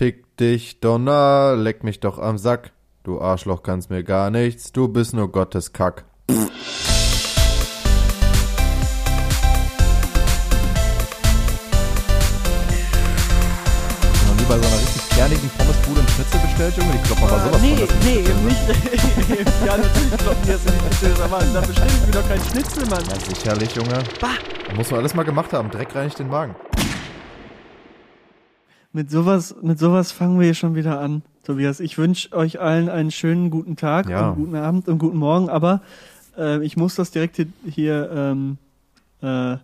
Fick dich, Donner, leck mich doch am Sack. Du Arschloch kannst mir gar nichts, du bist nur Gottes Kack. Noch nie bei so einer richtig kernigen Pommesbude einen Schnitzel bestellt, Junge? Die kloppen aber sowas nee, von. nee, Schnitzel, ne? nicht. ja, natürlich kloppen die jetzt Schnitzel, aber da bestelle ich mir doch keinen Schnitzel, Mann. Ja, sicherlich, Junge. Bah. Muss man alles mal gemacht haben. Dreck reinigt den Magen. Mit sowas, mit sowas fangen wir hier schon wieder an, Tobias. Ich wünsche euch allen einen schönen guten Tag Ja. und guten Abend und guten Morgen, aber äh, ich muss das direkt hier, hier ähm, äh,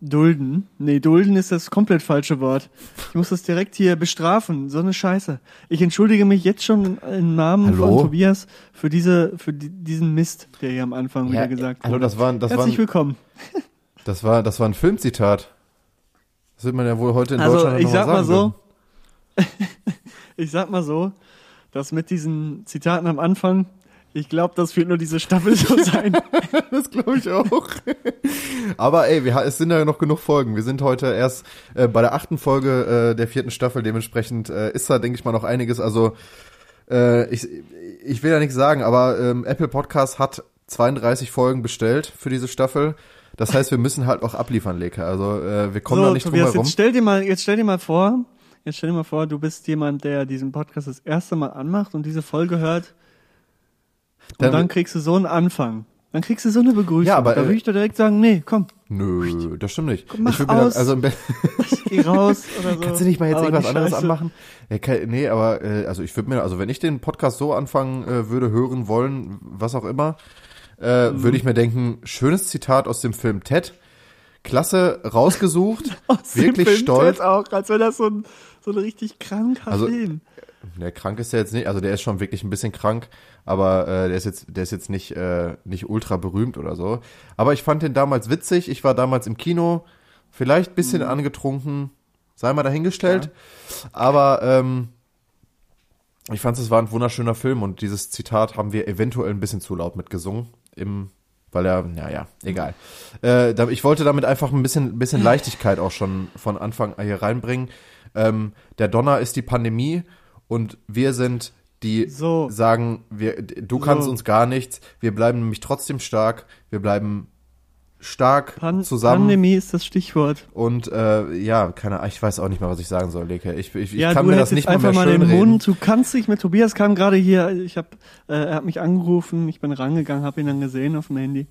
dulden. Nee, dulden ist das komplett falsche Wort. Ich muss das direkt hier bestrafen. So eine Scheiße. Ich entschuldige mich jetzt schon im Namen Hallo? von Tobias für diese, für die, diesen Mist, der hier am Anfang wieder gesagt Hallo, wurde. das war, das war, Herzlich willkommen. das war, das war ein Filmzitat. Das wird man ja wohl heute in Also Deutschland ich sag mal so, ich sag mal so, dass mit diesen Zitaten am Anfang, ich glaube, das wird nur diese Staffel so sein. Das glaube ich auch. Aber ey, wir, es sind ja noch genug Folgen. Wir sind heute erst äh, bei der achten Folge äh, der vierten Staffel. Dementsprechend äh, ist da, denke ich mal, noch einiges. Also äh, ich, ich will ja nichts sagen, aber ähm, Apple Podcast hat 32 Folgen bestellt für diese Staffel. Das heißt, wir müssen halt auch abliefern, Leke. Also äh, wir kommen da so, nicht drum Tobias, herum. jetzt stell dir mal, jetzt stell dir mal vor, jetzt stell dir mal vor, du bist jemand, der diesen Podcast das erste Mal anmacht und diese Folge hört. Und Dann- dann, kriegst du so einen Anfang. Dann kriegst du so eine Begrüßung. Ja, aber, da äh, würde ich dir direkt sagen, nee, komm, Nö, das stimmt nicht. Mach ich mir dann, aus. also im Be- geh raus oder so. Kannst du nicht mal jetzt Aber irgendwas anderes anmachen? Ja, ke- nee, aber äh, also ich würde mir, also wenn ich den Podcast so anfangen äh, würde, hören wollen, was auch immer, äh, Mhm. würde ich mir denken, schönes Zitat aus dem Film Ted, klasse rausgesucht, Aus dem wirklich Film stolz. Ted auch, als wäre das so ein, so ein richtig kranker Also, Film. Der krank ist der jetzt nicht, also der ist schon wirklich ein bisschen krank, aber äh, der ist jetzt, der ist jetzt nicht äh, nicht ultra berühmt oder so. Aber ich fand den damals witzig. Ich war damals im Kino, vielleicht bisschen Mhm. angetrunken, sei mal dahingestellt. Aber ähm, ich fand es war ein wunderschöner Film und dieses Zitat haben wir eventuell ein bisschen zu laut mitgesungen im weil er, naja, egal. Äh, da, ich wollte damit einfach ein bisschen, bisschen Leichtigkeit auch schon von Anfang hier reinbringen. Ähm, der Donner ist die Pandemie und wir sind die So. sagen, wir, du kannst So. uns gar nichts. Wir bleiben nämlich trotzdem stark. Wir bleiben stark Pan zusammen. Pandemie ist das Stichwort. Und äh, ja, keine Ahnung, ich weiß auch nicht mehr, was ich sagen soll, Leke. Ich, ich, ich ja, kann du mir das nicht mal einfach mehr mal den reden. Mund. Du kannst dich mit Tobias kam gerade hier. Ich habe, äh, er hat mich angerufen. Ich bin rangegangen, habe ihn dann gesehen auf dem Handy.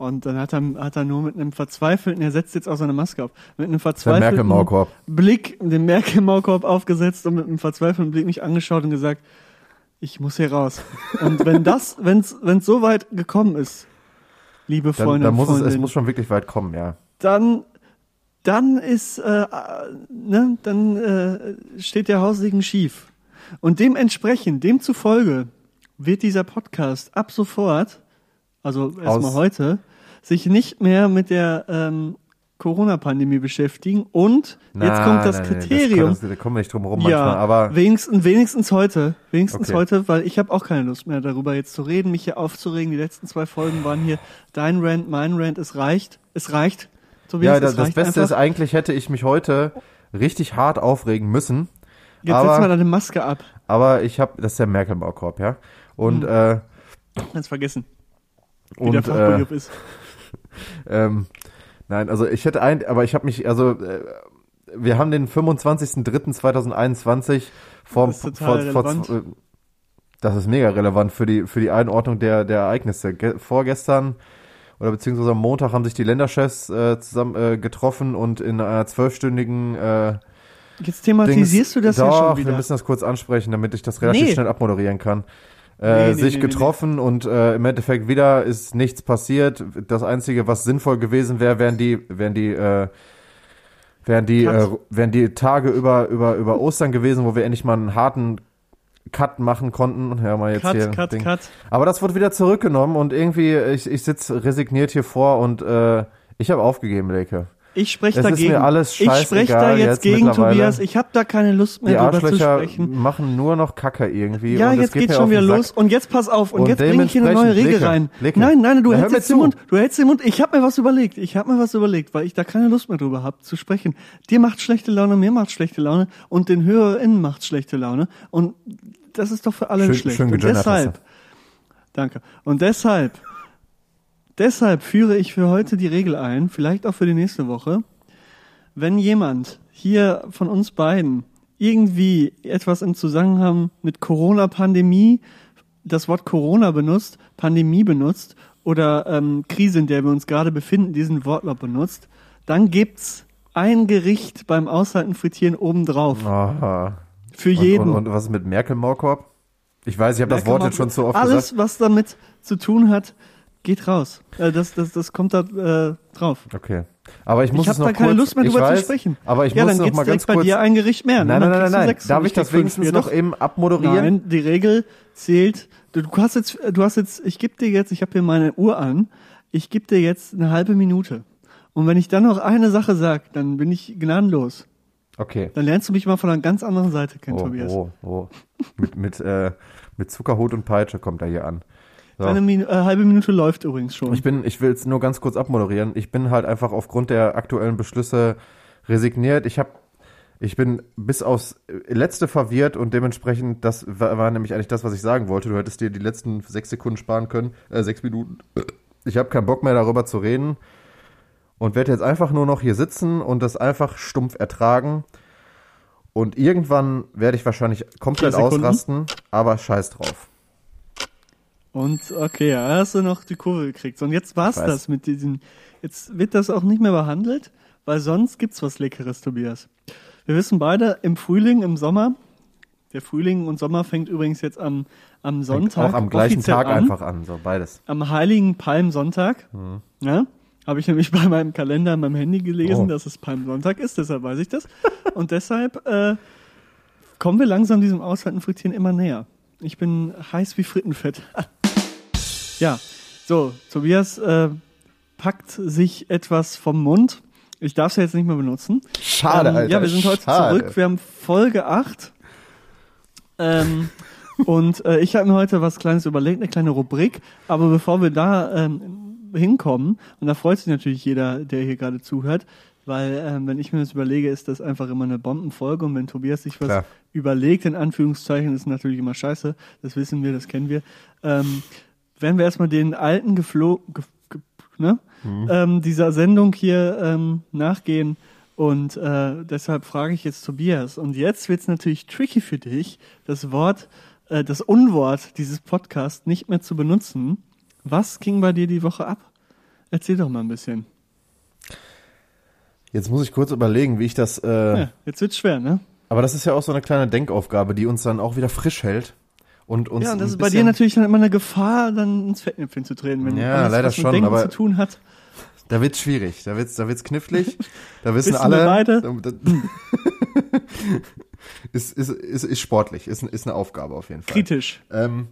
Und dann hat er, hat er nur mit einem verzweifelten, er setzt jetzt auch seine Maske auf, mit einem verzweifelten. Blick, den Merkel-Maulkorb aufgesetzt und mit einem verzweifelten Blick mich angeschaut und gesagt, ich muss hier raus. Und wenn das, wenn's, wenn's so weit gekommen ist, liebe Dann, Freunde dann und muss es, es muss schon wirklich weit kommen, ja. dann dann ist äh, ne, dann äh, steht der Haussegen schief und dementsprechend demzufolge wird dieser Podcast ab sofort also erstmal heute sich nicht mehr mit der ähm, Corona-Pandemie beschäftigen und jetzt Na, kommt das nein, nein, Kriterium kann, das, da kommen wir nicht drum rum ja, manchmal, aber wenigstens, wenigstens heute. Wenigstens Okay. heute, weil ich habe auch keine Lust mehr darüber jetzt zu reden, mich hier aufzuregen. Die letzten zwei Folgen waren hier dein Rant, mein Rant. Es reicht. Es reicht. Tobias, ja, das, es das Beste ist einfach. eigentlich, hätte ich mich heute richtig hart aufregen müssen. Jetzt aber- setz mal deine Maske ab. Aber ich habe, das ist der Merkel-Maulkorb, ja. Und, Hm. äh, Ganz vergessen, wie und der äh, Fachbegriff ist. ähm, nein, also ich hätte ein, aber ich habe mich, also äh, wir haben den 25.03.2021 vor, Das ist total vor, vor, relevant. äh, das ist mega relevant für die für die Einordnung der der Ereignisse. Ge vorgestern oder beziehungsweise am Montag haben sich die Länderchefs äh, zusammen äh, getroffen und in einer zwölfstündigen äh, Jetzt thematisierst du das Doch, ja schon wir wieder. müssen das kurz ansprechen, damit ich das relativ Nee. schnell abmoderieren kann. Nee, Äh, nee, sich nee, nee, getroffen und äh, im Endeffekt wieder ist nichts passiert. Das Einzige, was sinnvoll gewesen wäre, wären die, wären die, äh, wären die, äh, wären die Tage über, über, über Ostern gewesen, wo wir endlich mal einen harten Cut machen konnten. Ja, mal jetzt cut, hier. cut, Ding. cut. Aber das wurde wieder zurückgenommen und irgendwie, ich, ich sitze resigniert hier vor und äh, ich habe aufgegeben, Leke. Ich spreche dagegen. mir alles ich spreche da jetzt, jetzt gegen. Tobias. Ich habe da keine Lust mehr Die drüber zu Arschlöcher sprechen. machen nur noch Kacke irgendwie. Ja, jetzt geht schon wieder los. Und jetzt pass auf. Und, Und jetzt bringe ich hier eine neue Regel Leke, rein. Leke. Nein, nein, du Na, hältst jetzt den. Mund. Du hältst den Mund. Ich habe mir was überlegt. Ich habe mir was überlegt, weil ich da keine Lust mehr drüber habe zu sprechen. Dir macht schlechte Laune, mir macht schlechte Laune und den HörerInnen macht schlechte Laune. Und das ist doch für alle Schön- schlecht. schön und deshalb, hast danke. Und deshalb, deshalb führe ich für heute die Regel ein, vielleicht auch für die nächste Woche. Wenn jemand hier von uns beiden irgendwie etwas im Zusammenhang mit Corona-Pandemie, das Wort Corona benutzt, Pandemie benutzt oder ähm, Krise, in der wir uns gerade befinden, diesen Wortlaut benutzt, dann gibt's ein Gericht beim Aushalten frittieren obendrauf. Aha. Für Und, jeden. und, und was ist mit Merkel-Maulkorb? Ich weiß, ich habe das Wort jetzt schon so oft Alles, gesagt. was damit zu tun hat, geht raus. Äh, das, das, das kommt da äh, drauf. Okay. Aber ich muss ich es habe noch da keine kurz, Lust mehr drüber weiß, zu sprechen. Aber ich ja, muss dann noch mal direkt ganz bei kurz. dir ein Gericht mehr. ne? Nein, nein, nein, nein, nein. Darf ich das wenigstens noch eben abmoderieren? Nein, die Regel zählt. Du, du hast jetzt, du hast jetzt, ich gebe dir jetzt, ich habe hier meine Uhr an. Ich gebe dir jetzt eine halbe Minute. Und wenn ich dann noch eine Sache sag, dann bin ich gnadenlos. Okay. Dann lernst du mich mal von einer ganz anderen Seite kennen, Oh, Tobias. oh, oh. mit, mit, äh, mit Zuckerhut und Peitsche kommt er hier an. So. Deine Minu äh, halbe Minute läuft übrigens schon. Ich bin, ich will es nur ganz kurz abmoderieren. Ich bin halt einfach aufgrund der aktuellen Beschlüsse resigniert. Ich habe, ich bin bis aufs letzte verwirrt und dementsprechend, das war, war nämlich eigentlich das, was ich sagen wollte. Du hättest dir die letzten sechs Sekunden sparen können, äh, sechs Minuten. Ich habe keinen Bock mehr darüber zu reden und werde jetzt einfach nur noch hier sitzen und das einfach stumpf ertragen. Und irgendwann werde ich wahrscheinlich komplett ausrasten, aber scheiß drauf. Und okay, ja, hast du noch die Kurve gekriegt. Und jetzt war's weiß. das mit diesen. Jetzt wird das auch nicht mehr behandelt, weil sonst gibt's was Leckeres, Tobias. Wir wissen beide, im Frühling, im Sommer, der Frühling und Sommer fängt übrigens jetzt am, am Sonntag. Auch am gleichen Tag an, einfach an, so beides. Am Heiligen Palmsonntag. Mhm. Ja, habe ich nämlich bei meinem Kalender in meinem Handy gelesen, Oh. dass es Palmsonntag ist, deshalb weiß ich das. und deshalb äh, kommen wir langsam diesem Aushalten Frittieren immer näher. Ich bin heiß wie Frittenfett. ja, so, Tobias äh, packt sich etwas vom Mund. Ich darf es ja jetzt nicht mehr benutzen. Schade, ähm, Alter. Ja, wir sind heute schade. zurück. Wir haben Folge 8. Ähm, und äh, ich habe mir heute was Kleines überlegt, eine kleine Rubrik. Aber bevor wir da ähm, hinkommen, und da freut sich natürlich jeder, der hier gerade zuhört, weil ähm, wenn ich mir das überlege, ist das einfach immer eine Bombenfolge. Und wenn Tobias sich was Klar. überlegt, in Anführungszeichen, ist natürlich immer scheiße. Das wissen wir, das kennen wir. Ähm, werden wir erstmal den alten Geflo ge ge ne? ähm, dieser Sendung hier ähm, nachgehen. Und äh, deshalb frage ich jetzt Tobias. Und jetzt wird's natürlich tricky für dich, das Wort, äh, das Unwort dieses Podcasts nicht mehr zu benutzen. Was ging bei dir die Woche ab? Erzähl doch mal ein bisschen. Jetzt muss ich kurz überlegen, wie ich das. Äh, Ja, jetzt wird's schwer, ne? Aber das ist ja auch so eine kleine Denkaufgabe, die uns dann auch wieder frisch hält und uns. ja, und das ist bei dir natürlich dann immer eine Gefahr, dann ins Fettnäpfchen zu treten, wenn Ja, alles, leider was mit schon, Denken aber- zu tun hat. Da wird's schwierig, da wird's, da wird's knifflig. Da wissen Wissen wir alle. beide. Ist, ist, ist, ist sportlich, ist, ist eine Aufgabe auf jeden Fall. Kritisch. Ähm,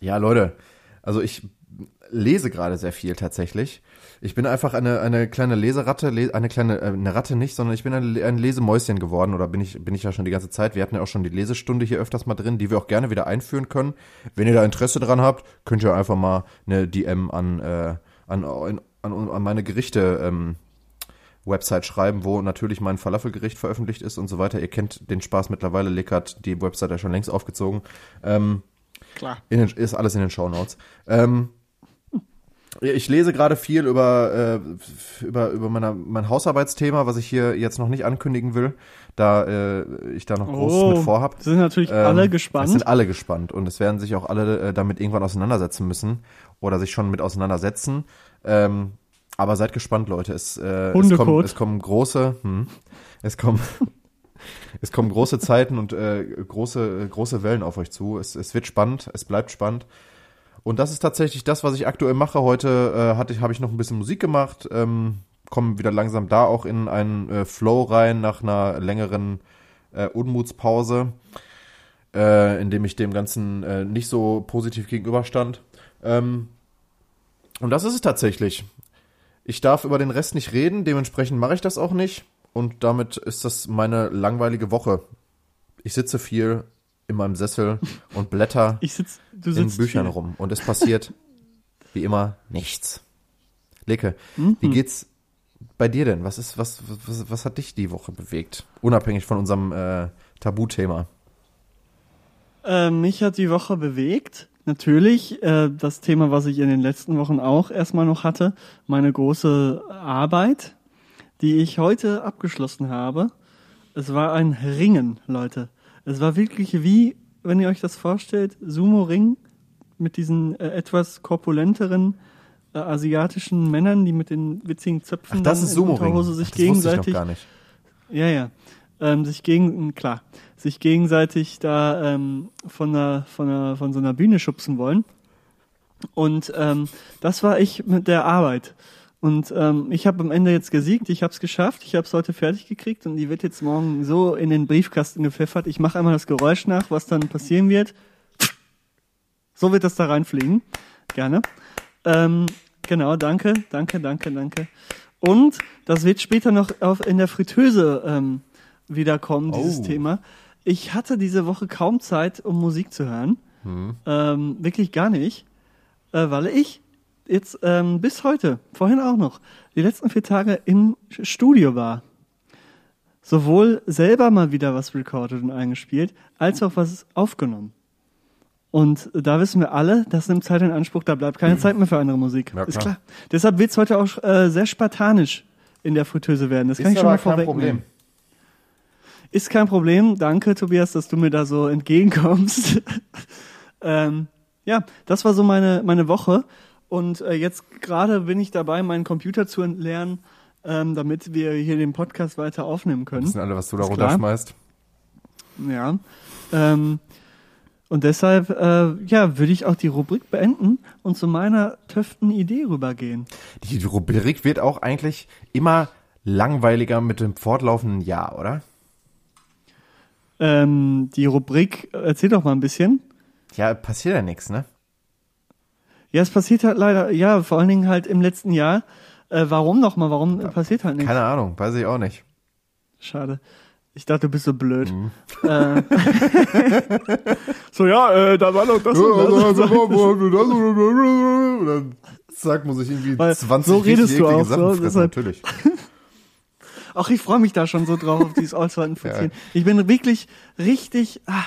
ja, Leute, also ich lese gerade sehr viel tatsächlich. Ich bin einfach eine, eine kleine Leseratte, le eine kleine, äh, eine Ratte nicht, sondern ich bin ein, ein Lesemäuschen geworden oder bin ich, bin ich ja schon die ganze Zeit. Wir hatten ja auch schon die Lesestunde hier öfters mal drin, die wir auch gerne wieder einführen können. Wenn ihr da Interesse dran habt, könnt ihr einfach mal eine DM an, äh, an, an, an, meine Gerichte ähm, Website schreiben, wo natürlich mein Falafelgericht veröffentlicht ist und so weiter. Ihr kennt den Spaß mittlerweile, Lick hat die Website ja schon längst aufgezogen. Ähm, Klar. den, ist alles in den Shownotes. Ähm, ich lese gerade viel über, äh, über, über meine, mein Hausarbeitsthema, was ich hier jetzt noch nicht ankündigen will, da äh, ich da noch groß mit vorhab. Sind natürlich Ähm, alle Es gespannt. sind alle gespannt und es werden sich auch alle äh, damit irgendwann auseinandersetzen müssen oder sich schon mit auseinandersetzen. Ähm, aber seid gespannt, Leute. Es, äh, es, kommen, es kommen große, hm, es kommen, es kommen große Zeiten und äh, große, große Wellen auf euch zu. Es, es wird spannend, es bleibt spannend. Und das ist tatsächlich das, was ich aktuell mache. Heute äh, hatte habe ich noch ein bisschen Musik gemacht, ähm, komme wieder langsam da auch in einen äh, Flow rein nach einer längeren äh, Unmutspause, äh, in dem ich dem Ganzen äh, nicht so positiv gegenüberstand. Ähm, und das ist es tatsächlich. Ich darf über den Rest nicht reden, dementsprechend mache ich das auch nicht. Und damit ist das meine langweilige Woche. Ich sitze viel in meinem Sessel und blätter Ich sitz, in Büchern viel. rum. Und es passiert wie immer nichts. Leke, Mhm. wie geht's bei dir denn? Was ist, was, was, was hat dich die Woche bewegt? Unabhängig von unserem äh, Tabuthema. Äh, mich hat die Woche bewegt. Natürlich, äh, das Thema, was ich in den letzten Wochen auch erstmal noch hatte, meine große Arbeit, die ich heute abgeschlossen habe. Es war ein Ringen, Leute. Es war wirklich wie, wenn ihr euch das vorstellt, Sumo-Ring mit diesen äh, etwas korpulenteren äh, asiatischen Männern, die mit den witzigen Zöpfen Ach, das ist in. Unterhose sich Ach, das wusste ich noch gegenseitig gar nicht. ja, ja. Ähm, sich gegen, klar, sich gegenseitig da ähm, von, einer, von, einer, von so einer Bühne schubsen wollen. Und ähm, das war ich mit der Arbeit. Und ähm, ich habe am Ende jetzt gesiegt, ich habe es geschafft, ich habe es heute fertig gekriegt und die wird jetzt morgen so in den Briefkasten gepfeffert. Ich mache einmal das Geräusch nach, was dann passieren wird. So wird das da reinfliegen. Gerne. Ähm, genau, danke, danke, danke, danke. Und das wird später noch auf, in der Fritteuse ähm, wiederkommen, dieses Oh. Thema. Ich hatte diese Woche kaum Zeit, um Musik zu hören. Ähm, wirklich gar nicht. Äh, weil ich jetzt ähm, bis heute, vorhin auch noch, die letzten vier Tage im Studio war. Sowohl selber mal wieder was recorded und eingespielt, als auch was aufgenommen. Und da wissen wir alle, das nimmt Zeit in Anspruch, da bleibt keine Zeit mehr für andere Musik. Ja, Ist klar. klar. Deshalb wird es heute auch äh, sehr spartanisch in der Fritteuse werden. Das kann ich schon mal vorwegnehmen. Ist kein Problem. Danke, Tobias, dass du mir da so entgegenkommst. ähm, ja, das war so meine, meine Woche. Und äh, jetzt gerade bin ich dabei, meinen Computer zu entleeren, ähm, damit wir hier den Podcast weiter aufnehmen können. Wissen alle, was du da runterschmeißt? Ja. Ähm, und deshalb, äh, ja, würde ich auch die Rubrik beenden und zu meiner töften Idee rübergehen. Die, die Rubrik wird auch eigentlich immer langweiliger mit dem fortlaufenden Jahr, oder? Ähm, die Rubrik, erzähl doch mal ein bisschen. Ja, passiert ja nichts, ne? Ja, es passiert halt leider, ja, vor allen Dingen halt im letzten Jahr. Äh, warum nochmal? Warum passiert halt nichts? Keine Ahnung, weiß ich auch nicht. Schade. Ich dachte, du bist so blöd. Äh, so, ja, äh, da war noch das und das. Und dann zack, muss ich irgendwie Weil 20 so redest du auch, Sachen so, fressen, deshalb- natürlich. Ach, ich freue mich da schon so drauf, auf dieses Allzeiten ja. Ich bin wirklich richtig, ah,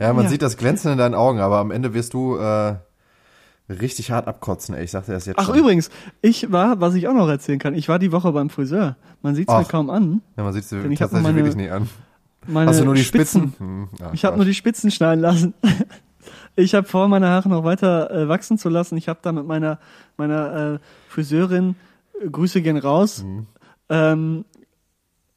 Ja, man Ja. sieht das Glänzen in deinen Augen, aber am Ende wirst du äh, richtig hart abkotzen, ey. Ich sagte das jetzt Ach, schon. übrigens, ich war, was ich auch noch erzählen kann, ich war die Woche beim Friseur. Man sieht es mir kaum an. Ja, man sieht es tatsächlich meine- wirklich nicht an. Hast du nur die Spitzen? Hm, ja, Ich habe nur die Spitzen schneiden lassen. Ich habe vor, meine Haare noch weiter äh, wachsen zu lassen. Ich habe da mit meiner meiner äh, Friseurin äh, Grüße gehen raus. Mhm. Ähm,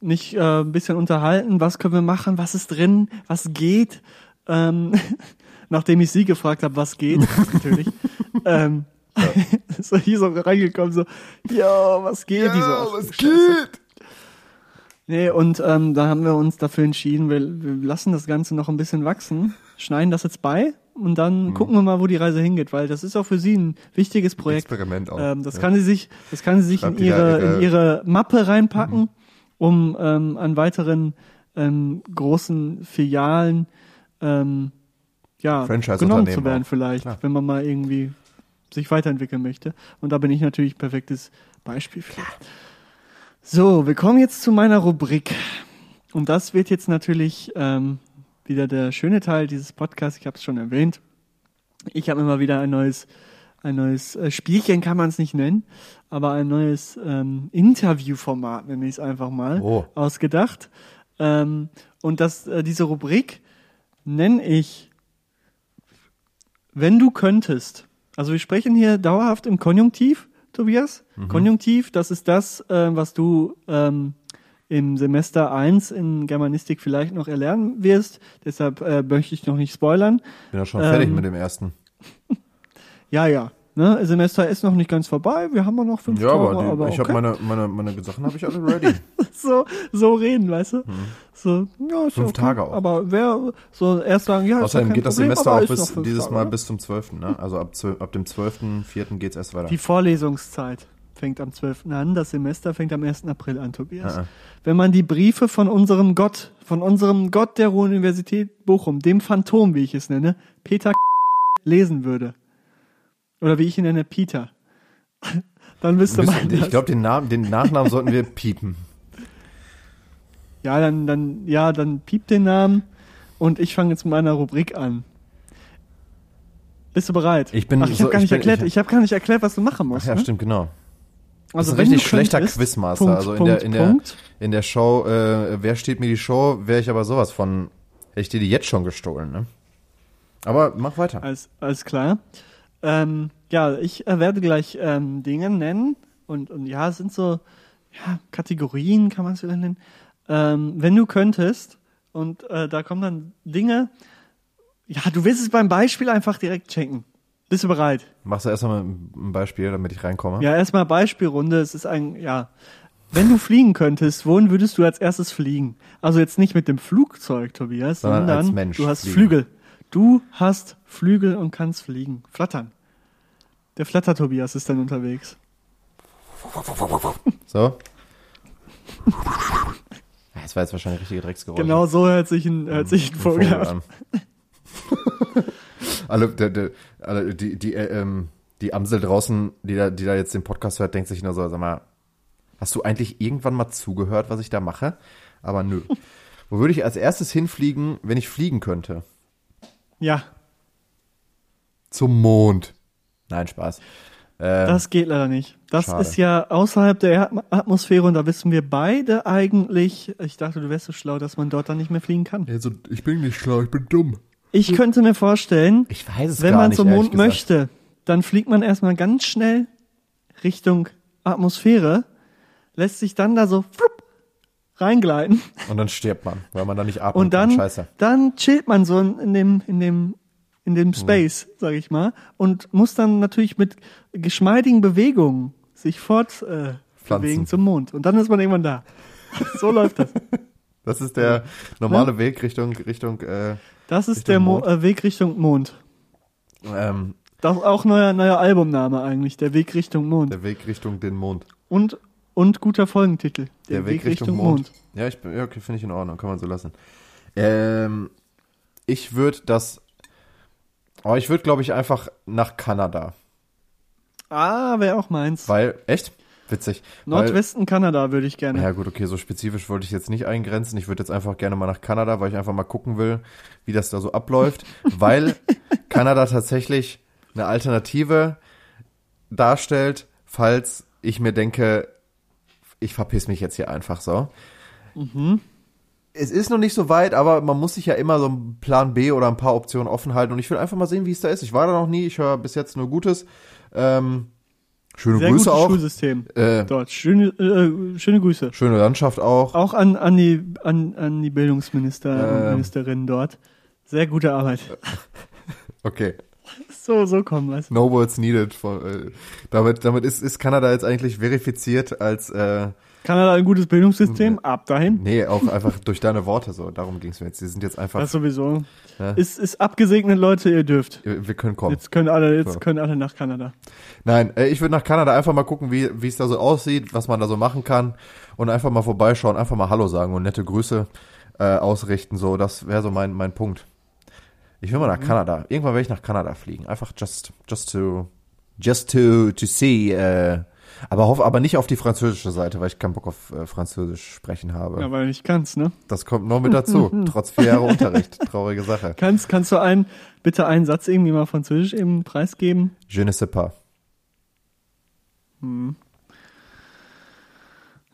mich äh, ein bisschen unterhalten. Was können wir machen? Was ist drin? Was geht? Ähm, nachdem ich sie gefragt habe, was geht, natürlich. Ähm, so hier so reingekommen, so, ja, was geht? So, Ja, ach, was geht? Nee, und ähm, da haben wir uns dafür entschieden, wir, wir lassen das Ganze noch ein bisschen wachsen, schneiden das jetzt bei und dann Mhm. gucken wir mal, wo die Reise hingeht, weil das ist auch für sie ein wichtiges Projekt. Experiment auch. Ähm, das Ja. kann sie sich, das kann sie sich Schreibt in ihre, ihre- in ihre Mappe reinpacken, Mhm. um ähm, an weiteren ähm, großen Filialen ähm, ja, genommen zu werden auch. vielleicht, Klar. wenn man mal irgendwie sich weiterentwickeln möchte. Und da bin ich natürlich perfektes Beispiel für. So, wir kommen jetzt zu meiner Rubrik. Und das wird jetzt natürlich ähm, wieder der schöne Teil dieses Podcasts. Ich habe es schon erwähnt. Ich habe immer wieder ein neues, ein neues äh, Spielchen, kann man es nicht nennen, aber ein neues ähm, Interviewformat, nenne ich es einfach mal, Oh. ausgedacht. Ähm, und das, äh, diese Rubrik nenne ich, wenn du könntest. Also wir sprechen hier dauerhaft im Konjunktiv, Tobias. Konjunktiv, das ist das, äh, was du ähm, im Semester 1 in Germanistik vielleicht noch erlernen wirst. Deshalb äh, möchte ich noch nicht spoilern. Bin ja schon fertig ähm, mit dem ersten. Ja, ja. Ne? Semester ist noch nicht ganz vorbei. Wir haben ja noch fünf Ja, Tage, aber, die, aber ich okay. habe meine, meine, meine Sachen habe ich alle ready. so, so reden, weißt du? So, ja, ist Fünf okay. Tage auch. Aber wer so erst sagen, ja, Außerdem kein geht das Problem, Semester auch bis dieses Tage, Mal ne? bis zum 12. Ne? Also ab, 12, ab dem 12.04. geht's erst weiter. Die Vorlesungszeit fängt am 12. an, das Semester fängt am 1. April an, Tobias. Ah, ah. Wenn man die Briefe von unserem Gott, von unserem Gott der Ruhr-Universität Bochum, dem Phantom, wie ich es nenne, Peter lesen würde, oder wie ich ihn nenne, Peter, dann man ich das. glaube, den, Namen, den Nachnamen sollten wir piepen. Ja, dann, dann, ja, dann piept den Namen und ich fange jetzt mit meiner Rubrik an. Bist du bereit? Ich bin Ach, ich so- habe gar ich nicht bin- erklärt, ich- ich habe gar nicht erklärt, was du machen Ach musst. ja, ne? stimmt, genau. Also das ist ein richtig du schlechter könntest- Quizmaster. Punkt, also in Punkt, der, in der, Punkt. in der Show, äh, wer steht mir die Show, wäre ich aber sowas von, hätte ich dir die jetzt schon gestohlen, ne? Aber mach weiter. Alles, alles klar. Ähm, ja, ich äh, werde gleich ähm, Dinge nennen und, und ja, es sind so ja, Kategorien, kann man es wieder nennen. Ähm, wenn du könntest und äh, da kommen dann Dinge, ja, du willst es beim Beispiel einfach direkt checken. Bist du bereit? Machst du erstmal ein Beispiel, damit ich reinkomme? Ja, erstmal Beispielrunde. Es ist ein, ja. Wenn du fliegen könntest, wohin würdest du als erstes fliegen? Also jetzt nicht mit dem Flugzeug, Tobias, Sondern sondern, du hast fliegen. Flügel. Du hast Flügel und kannst fliegen. Flattern. Der Flatter-Tobias ist dann unterwegs. So? Das war jetzt wahrscheinlich richtige Drecksgeräusche. Genau so hört sich ein, hört sich ein Vogel an. alle, der, der, alle, die, die, äh, ähm, die Amsel draußen, die da, die da jetzt den Podcast hört, denkt sich nur so, sag mal, hast du eigentlich irgendwann mal zugehört, was ich da mache? Aber nö. Wo würde ich als erstes hinfliegen, wenn ich fliegen könnte? Ja, Zum Mond. Nein, Spaß. Äh, das geht leider nicht. Das schade. ist ja außerhalb der Atm- Atmosphäre und da wissen wir beide eigentlich, ich dachte, du wärst so schlau, dass man dort dann nicht mehr fliegen kann. also, ich bin nicht schlau, ich bin dumm. Ich könnte mir vorstellen, Ich weiß es wenn gar man nicht, zum Mond möchte, dann fliegt man erstmal ganz schnell Richtung Atmosphäre, lässt sich dann da so reingleiten Und dann stirbt man, weil man da nicht atmen und kann. dann, Scheiße. dann chillt man so in dem, in dem, in dem Space, sag ich mal, und muss dann natürlich mit geschmeidigen Bewegungen sich fort äh, Pflanzen. bewegen zum Mond. Und dann ist man irgendwann da. So läuft das. Das ist der normale Weg Richtung, Richtung, äh, Das ist Richtung der Mo Mond. äh, Weg Richtung Mond. ähm, Das ist auch neuer, neuer Albumname eigentlich, der Weg Richtung Mond. der Weg Richtung den Mond. Und, und guter Folgentitel. Der, Weg, Richtung, Mond. Ja, ich bin, ja, okay, finde ich in Ordnung, kann man so lassen. Ähm, ich würde das, aber ich würde, glaube ich, einfach nach Kanada, Ah, wäre auch meins. weil, echt? Witzig. Nordwesten Kanada würde ich gerne. ja gut, okay, so spezifisch wollte ich jetzt nicht eingrenzen. Ich würde jetzt einfach gerne mal nach Kanada, weil ich einfach mal gucken will, wie das da so abläuft, weil Kanada tatsächlich eine Alternative darstellt, falls ich mir denke, ich verpiss mich jetzt hier einfach so. Es ist noch nicht so weit, aber man muss sich ja immer so einen Plan B oder ein paar Optionen offen halten und ich will einfach mal sehen, wie es da ist. Ich war da noch nie, ich höre bis jetzt nur Gutes. Ähm, schöne Sehr Grüße gutes auch. Schulsystem. Äh, Dort. Schöne, äh, schöne Grüße. schöne Landschaft auch. Auch an, an, die, an, an die Bildungsminister und Ähm. Ministerinnen dort. Sehr gute Arbeit. Okay. So, so kommen wir. No words needed. Äh, damit damit ist, ist Kanada jetzt eigentlich verifiziert als, äh, Kanada ein gutes Bildungssystem? Ab dahin. nee, auch einfach durch deine Worte so. Darum ging es mir jetzt. Sie sind jetzt einfach, Das sowieso. Ja. Ist, ist abgesegnet, Leute, ihr dürft. wir können kommen. Jetzt können alle, jetzt So. können alle nach Kanada. Nein, äh, ich würde nach Kanada einfach mal gucken, wie wie es da so aussieht, was man da so machen kann und einfach mal vorbeischauen, einfach mal Hallo sagen und nette Grüße äh, ausrichten. So, das wäre so mein mein Punkt. Ich will mal nach Kanada. Irgendwann werde ich nach Kanada fliegen. Einfach just just to just to to see. Äh, aber hoff, aber nicht auf die französische Seite, weil ich keinen Bock auf äh, Französisch sprechen habe. Ja, weil du nicht kannst, ne? Das kommt noch mit dazu. Trotz vier Jahre Unterricht. Traurige Sache. Kannst, kannst du einen, bitte einen Satz irgendwie mal französisch eben preisgeben? Je ne sais pas.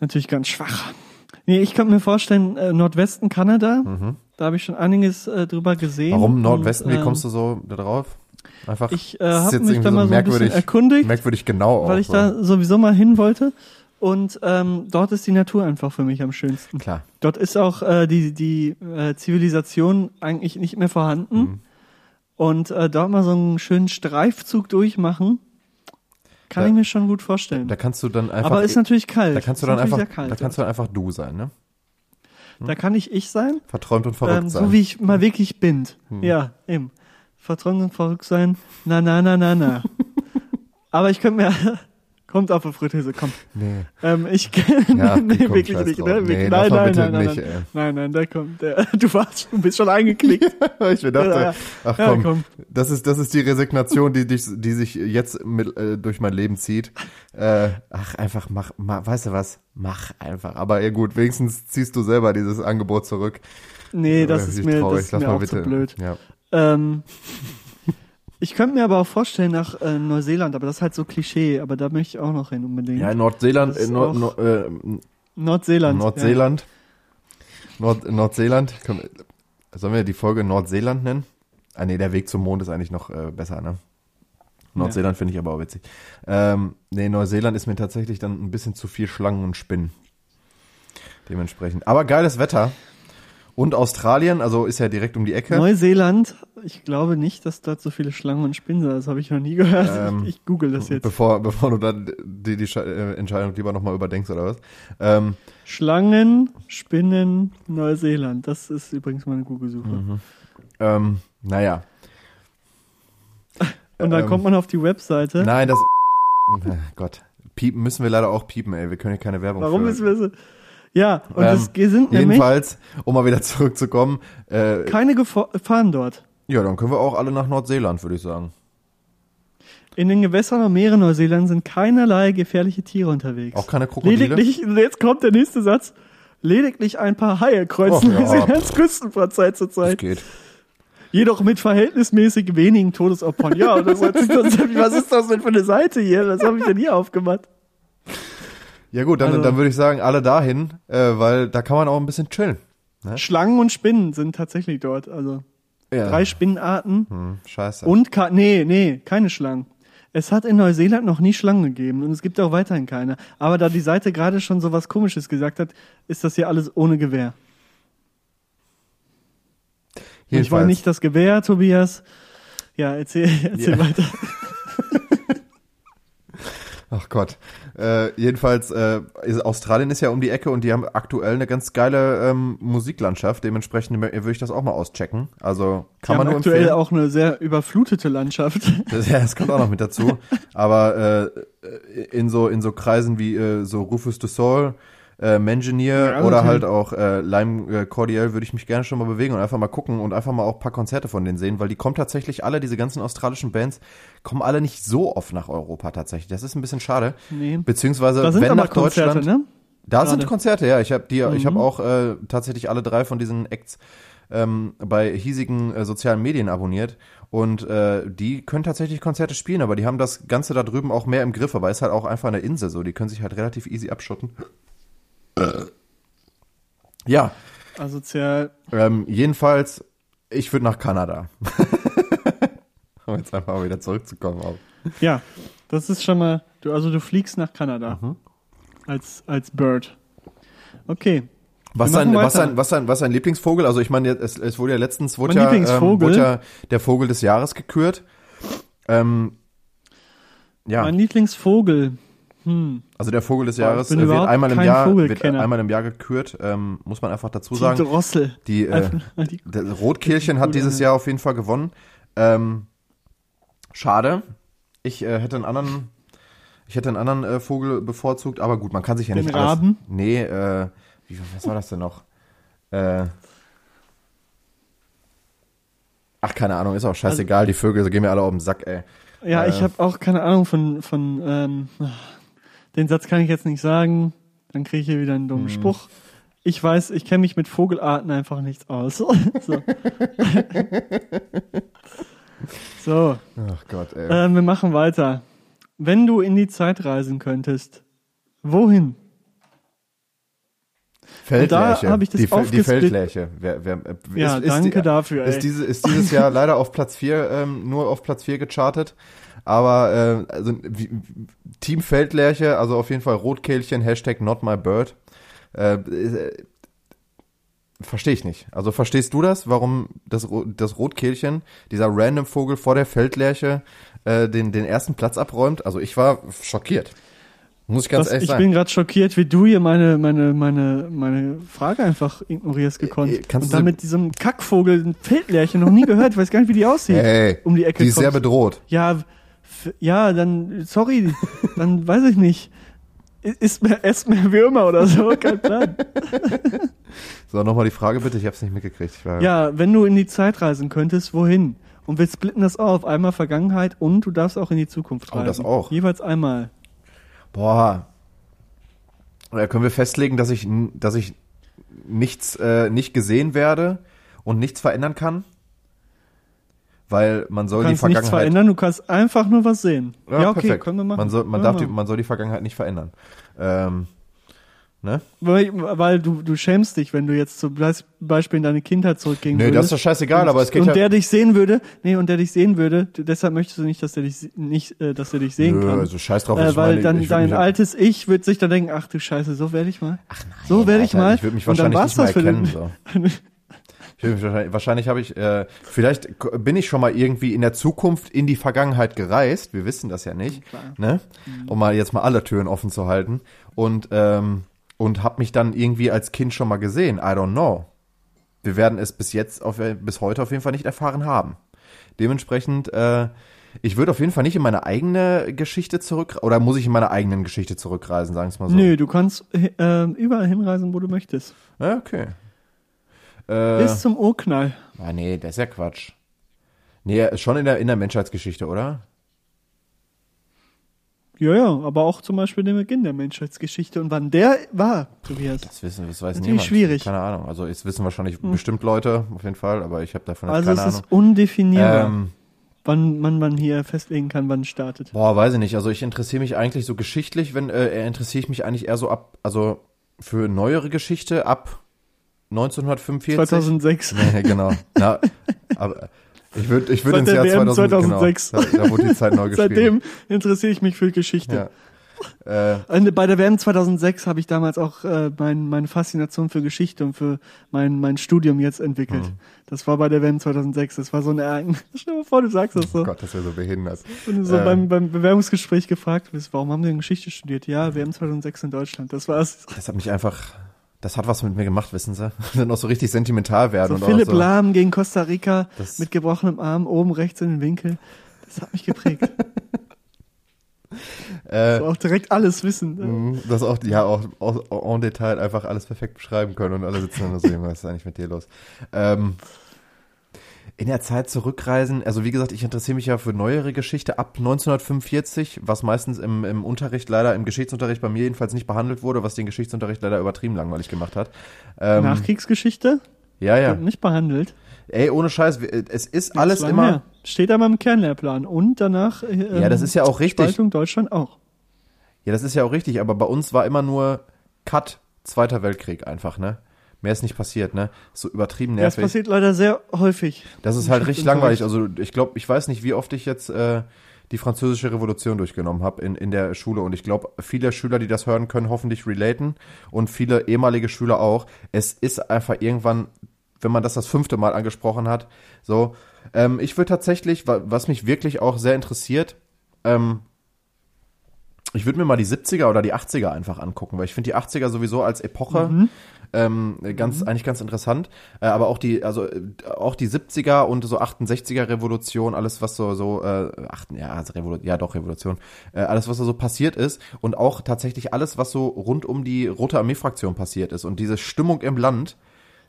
Natürlich ganz schwach. Nee, ich könnte mir vorstellen, äh, Nordwesten Kanada, da habe ich schon einiges äh, drüber gesehen. Mhm. Warum Und, Nordwesten? Wie ähm, kommst du so da drauf? Einfach. Ich äh, habe mich da mal so ein bisschen erkundigt, merkwürdig genau auch. weil ich da sowieso mal hin wollte. Und ähm, dort ist die Natur einfach für mich am schönsten. Klar. Dort ist auch äh, die, die äh, Zivilisation eigentlich nicht mehr vorhanden. Mhm. Und äh, dort mal so einen schönen Streifzug durchmachen, kann Da- ich mir schon gut vorstellen. Da kannst du dann einfach. Aber ist natürlich kalt. da kannst du dann einfach. kalt da kannst du dann einfach du sein, ne? da kann ich ich sein, Verträumt und verrückt ähm, sein. so wie ich mal wirklich bin. Hm. Ja, eben. Vertrauen und verrückt sein. Na, na, na, na, na. Aber ich könnte mir, Kommt auf eine Fritteuse, komm. Nee. Ähm, ich Ja, nee, komm, wirklich nicht. Ne? Nee, nein, nein, nein, nein, nicht, nein, ey. nein, nein, da kommt der. Du warst, du bist schon eingeklickt. ich mir dachte, Ja, ja. ach Ja, komm, komm. das ist das ist die Resignation, die dich, die sich jetzt mit, äh, durch mein Leben zieht. Äh, ach einfach mach, mach, weißt du was? Mach einfach. Aber ja gut, wenigstens ziehst du selber dieses Angebot zurück. Nee, das Äh, ist mir, traurig. das ist mir auch bitte. zu blöd. Ja. Ähm, ich könnte mir aber auch vorstellen nach äh, Neuseeland, aber das ist halt so Klischee, aber da möchte ich auch noch hin unbedingt. Ja, Nordseeland, äh, Nord, Nord, äh, Nordseeland. Nordseeland. Nord, Nordseeland. Sollen wir die Folge Nordseeland nennen? Ah nee, der Weg zum Mond ist eigentlich noch äh, besser, ne? Nordseeland finde ich aber auch witzig. Ähm, nee, Neuseeland ist mir tatsächlich dann ein bisschen zu viel Schlangen und Spinnen. Dementsprechend. Aber geiles Wetter. Und Australien, also ist ja direkt um die. Ecke. Neuseeland, ich glaube nicht, dass dort so viele Schlangen und Spinnen sind. Das habe ich noch nie gehört. Ähm, ich, ich google das jetzt. Bevor, bevor du dann die, die äh, Entscheidung lieber nochmal überdenkst oder was. Ähm, Schlangen, Spinnen, Neuseeland. Das ist übrigens meine Google-Suche. Mhm. ähm, naja. Und dann Ähm, kommt man auf die Webseite. Nein, das. Gott. Piepen müssen wir leider auch piepen, ey. Wir können hier keine Werbung Warum müssen wir so? Ja, und Ähm, es sind nämlich Jedenfalls, um mal wieder zurückzukommen, äh, keine Gefahren dort. ja, dann können wir auch alle nach Nordseeland, würde ich sagen. In den Gewässern und Meeren Neuseelands sind keinerlei gefährliche Tiere unterwegs. Auch keine Krokodile. Lediglich, jetzt kommt der nächste Satz. Lediglich ein paar Haie kreuzen ja. Neuseelands Küsten von Zeit zu Das Zeit. geht. Jedoch mit verhältnismäßig wenigen Todesopfern. Ja, und das was ist das denn für eine Seite hier? Was habe ich denn hier aufgemacht? Ja gut, dann, Also- dann würde ich sagen, alle dahin, äh, weil da kann man auch ein bisschen chillen. Schlangen und Spinnen sind tatsächlich dort. Also Ja. drei Spinnenarten Hm, scheiße. und ka nee, nee, keine Schlangen. Es hat in Neuseeland noch nie Schlangen gegeben und es gibt auch weiterhin keine. Aber da die Seite gerade schon so was Komisches gesagt hat, ist das hier alles ohne Gewehr. Und Ich war nicht das Gewehr, Tobias. Ja, erzähl, erzähl Ja. weiter. Ach Gott. Äh, jedenfalls, äh, Australien ist ja um die Ecke und die haben aktuell eine ganz geile ähm, Musiklandschaft. Dementsprechend würde ich das auch mal auschecken. Also kann Wir man haben nur aktuell empfehlen. auch eine sehr überflutete Landschaft. Das, ja, das kommt auch noch mit dazu. Aber äh, in so in so Kreisen wie äh, so Rufus du Sol, äh, Mangineer Ja, oder halt auch äh, Lime äh, Cordial würde ich mich gerne schon mal bewegen und einfach mal gucken und einfach mal auch ein paar Konzerte von denen sehen, weil die kommen tatsächlich alle, diese ganzen australischen Bands, kommen alle nicht so oft nach Europa tatsächlich. Das ist ein bisschen schade. Nee. Beziehungsweise Da sind wenn nach Konzerte, Deutschland. ne? Da Gerade. sind Konzerte, ja. Ich habe die, ich Mhm. habe auch äh, tatsächlich alle drei von diesen Acts ähm, bei hiesigen äh, sozialen Medien abonniert und äh, die können tatsächlich Konzerte spielen, aber die haben das Ganze da drüben auch mehr im Griff, aber ist halt auch einfach eine Insel, so die können sich halt relativ easy abschotten. Ja, Asozial. ähm, jedenfalls, ich würde nach Kanada. um jetzt einfach mal wieder zurückzukommen. Auf. Ja, das ist schon mal. Du, also du fliegst nach Kanada. Mhm. Als, als Bird. Okay. Was sein, was sein, was sein, was sein Lieblingsvogel? Also ich meine, es, es wurde ja letztens wurde ja, ähm, wurde ja der Vogel des Jahres gekürt. Ähm, ja, Mein Lieblingsvogel. Hm. also der Vogel des Jahres äh, wird einmal im Jahr wird einmal im Jahr gekürt. Ähm, muss man einfach dazu Die sagen. Drossel. Die, äh, die- der Rotkehlchen hat dieses ja. Jahr auf jeden Fall gewonnen. Ähm, schade. Ich äh, hätte einen anderen, ich hätte einen anderen äh, Vogel bevorzugt, aber gut, man kann sich ja Den nicht Raben? alles. Nee, äh, wie, was war das denn noch? Äh, ach, keine Ahnung, ist auch scheißegal. die Vögel gehen mir alle auf den Sack, ey. Ja, Äh. ich habe auch keine Ahnung von, von ähm, den Satz kann ich jetzt nicht sagen. Dann kriege ich hier wieder einen dummen Mhm. Spruch. Ich weiß, ich kenne mich mit Vogelarten einfach nichts aus. so. so, Ach Gott, ey. ähm, wir machen weiter. Wenn du in die Zeit reisen könntest, wohin? Feldlerche. da hab ich das die, die. Feldlerche. Wer, wer, äh, Ja, danke dafür, ey. Ist, diese, ist dieses Jahr leider auf Platz 4, ähm, nur auf Platz 4 gechartet. Aber äh, also, wie, Team Feldlerche, also auf jeden Fall Rotkehlchen, Hashtag not my bird. Äh, äh, Verstehe ich nicht. Also verstehst du das, warum das, das Rotkehlchen, dieser random Vogel vor der Feldlerche, äh, den, den ersten Platz abräumt? Also ich war schockiert. Muss ich ganz Das, ehrlich ich sagen. bin gerade schockiert, wie du hier meine, meine, meine, meine Frage einfach ignorierst gekonnt. Äh, kannst Und dann mit diesem Kackvogel, ein Feldlärchen, noch nie gehört, ich weiß gar nicht, wie die aussieht. Hey, um die Ecke die ist sehr kommst. bedroht. Ja, ja, dann, sorry, dann weiß ich nicht. Isst mehr, esst mehr Würmer oder so, kein Plan. So, nochmal die Frage bitte, ich habe es nicht mitgekriegt. Ja, wenn du in die Zeit reisen könntest, wohin? Und wir splitten das auf. Einmal Vergangenheit und du darfst auch in die Zukunft Oh, reisen. das auch. Jeweils einmal. Boah. Ja, können wir festlegen, dass ich, dass ich nichts, äh, nicht gesehen werde und nichts verändern kann? Weil man soll Du die kannst nichts Vergangenheit. verändern, du kannst einfach nur was sehen. Ja, okay, perfekt. können wir machen. Man soll, man, darf die, man soll die Vergangenheit nicht verändern. Ähm, ne? Weil, weil du, du schämst dich, wenn du jetzt zum Beis- Beispiel in deine Kindheit zurückgehen Nee, würdest. das ist doch scheißegal, und, aber es geht und ja. der dich sehen würde, nee, und der dich sehen würde, deshalb möchtest du nicht, dass der dich nicht, äh, dass er dich sehen Nö, kann. also scheiß drauf. äh, weil meine, dann ich dein altes Ich wird sich dann denken, ach du Scheiße, so werde ich mal. Ach nein, so werde ich mal. Ich würde mich wahrscheinlich nicht mehr erkennen. So. Wahrscheinlich, wahrscheinlich habe ich, äh, vielleicht bin ich schon mal irgendwie in der Zukunft in die Vergangenheit gereist. Wir wissen das ja nicht, Klar. ne? Um mal jetzt mal alle Türen offen zu halten und ähm, und habe mich dann irgendwie als Kind schon mal gesehen. I don't know. Wir werden es bis jetzt, auf, bis heute auf jeden Fall nicht erfahren haben. Dementsprechend, äh, ich würde auf jeden Fall nicht in meine eigene Geschichte zurück, oder muss ich in meine eigenen Geschichte zurückreisen, sagen wir es mal so. Nö, du kannst äh, überall hinreisen, wo du möchtest. Okay. Äh, Bis zum Urknall. Ah, nee, das ist ja Quatsch. Nee, schon in der, in der Menschheitsgeschichte, oder? Ja, ja, aber auch zum Beispiel den Beginn der Menschheitsgeschichte und wann der war, Tobias. Das wissen, das weiß Natürlich niemand. schwierig. Keine Ahnung. Also, es wissen wahrscheinlich bestimmt Leute, auf jeden Fall, aber ich habe davon Also keine es Ahnung. ist undefinierbar, Ähm, wann man, man hier festlegen kann, wann es startet. boah, weiß ich nicht. Also, ich interessiere mich eigentlich so geschichtlich, wenn, äh, interessiere ich mich eigentlich eher so ab, also, für neuere Geschichte ab 1945. 2006. Nee, genau. Na, aber ich würde, ich Seit ins Jahr WM 2000, 2006. Genau, da, da wurde die Zeit neu geschrieben. Seitdem interessiere ich mich für Geschichte. Ja. Äh, Und bei der WM 2006 habe ich damals auch äh, mein, meine Faszination für Geschichte und für mein, mein Studium jetzt entwickelt. Mhm. Das war bei der WM 2006. Das war so ein Ereignis. Stell dir mal vor, du sagst das so. oh Gott, das wäre so behindert. Wenn du so Ähm. beim, beim Bewerbungsgespräch gefragt wirst, warum haben Sie denn Geschichte studiert? Ja, WM 2006 in Deutschland. Das war's. Das hat mich einfach, das hat was mit mir gemacht, wissen Sie? dann auch so richtig sentimental werden So und Philipp so. Lahm gegen Costa Rica mit gebrochenem Arm oben rechts in den Winkel. Das hat mich geprägt. Äh, so auch direkt alles wissen. mh, das auch, ja, auch, auch en Detail einfach alles perfekt beschreiben können und alle sitzen dann so, was ist eigentlich mit dir los? Ähm, in der Zeit zurückreisen, also wie gesagt, ich interessiere mich ja für neuere Geschichte ab 1945, was meistens im, im Unterricht leider, im Geschichtsunterricht bei mir jedenfalls nicht behandelt wurde, was den Geschichtsunterricht leider übertrieben langweilig gemacht hat. Ähm, Nachkriegsgeschichte ja, ja. wird nicht behandelt. Ey, ohne Scheiß, es ist alles immer, mehr. Steht aber im Kernlehrplan. Und danach äh, ja, das ist ja auch richtig. Spaltung Deutschland auch. Ja, das ist ja auch richtig, aber bei uns war immer nur Cut, Zweiter Weltkrieg einfach, ne? Mehr ist nicht passiert, ne? So übertrieben Ja, das nervig. passiert leider sehr häufig. Das ist halt richtig langweilig. Also ich glaube, ich weiß nicht, wie oft ich jetzt äh, die französische Revolution durchgenommen habe in, in der Schule. Und ich glaube, viele Schüler, die das hören, können hoffentlich relaten und viele ehemalige Schüler auch. Es ist einfach irgendwann, wenn man das das fünfte Mal angesprochen hat, so. Ähm, ich würde tatsächlich, wa- was mich wirklich auch sehr interessiert, ähm, ich würde mir mal die 70er oder die 80er einfach angucken, weil ich finde die 80er sowieso als Epoche Mhm. ähm, ganz eigentlich ganz interessant, äh, aber auch die also äh, auch die 70er und so 68er Revolution, alles was so so äh, acht, ja, also Revolu ja doch Revolution, äh, alles was da so passiert ist und auch tatsächlich alles was so rund um die Rote Armee Fraktion passiert ist und diese Stimmung im Land,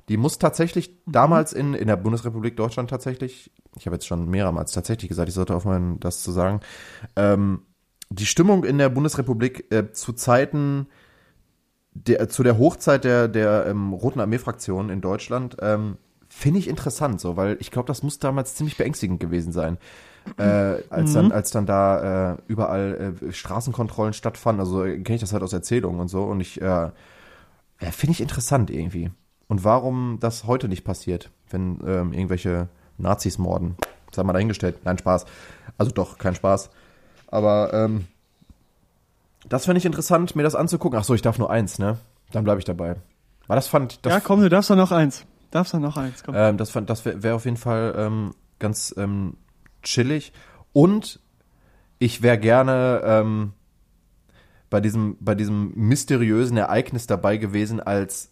die muss tatsächlich damals in in der Bundesrepublik Deutschland tatsächlich, ich habe jetzt schon mehrmals tatsächlich gesagt, ich sollte aufhören das zu sagen, ähm, die Stimmung in der Bundesrepublik äh, zu Zeiten der, zu der Hochzeit der, der ähm, Roten Armee-Fraktion in Deutschland ähm, finde ich interessant, so, weil ich glaube, das muss damals ziemlich beängstigend gewesen sein. Äh, als dann, als dann da äh, überall äh, Straßenkontrollen stattfanden, also äh, kenne ich das halt aus Erzählungen und so, und ich äh, finde ich interessant irgendwie. Und warum das heute nicht passiert, wenn ähm, irgendwelche Nazis morden? Sei mal dahingestellt. Nein, Spaß. Also doch, kein Spaß. Aber ähm, das fände ich interessant, mir das anzugucken. Ach so, ich darf nur eins, ne? Dann bleibe ich dabei. Aber das fand, das, ja, komm, du darfst doch noch eins. Darfst doch noch eins, komm. ähm, das fand, das wäre wär auf jeden Fall ähm, ganz ähm, chillig. Und ich wäre gerne ähm, bei diesem, bei diesem mysteriösen Ereignis dabei gewesen, als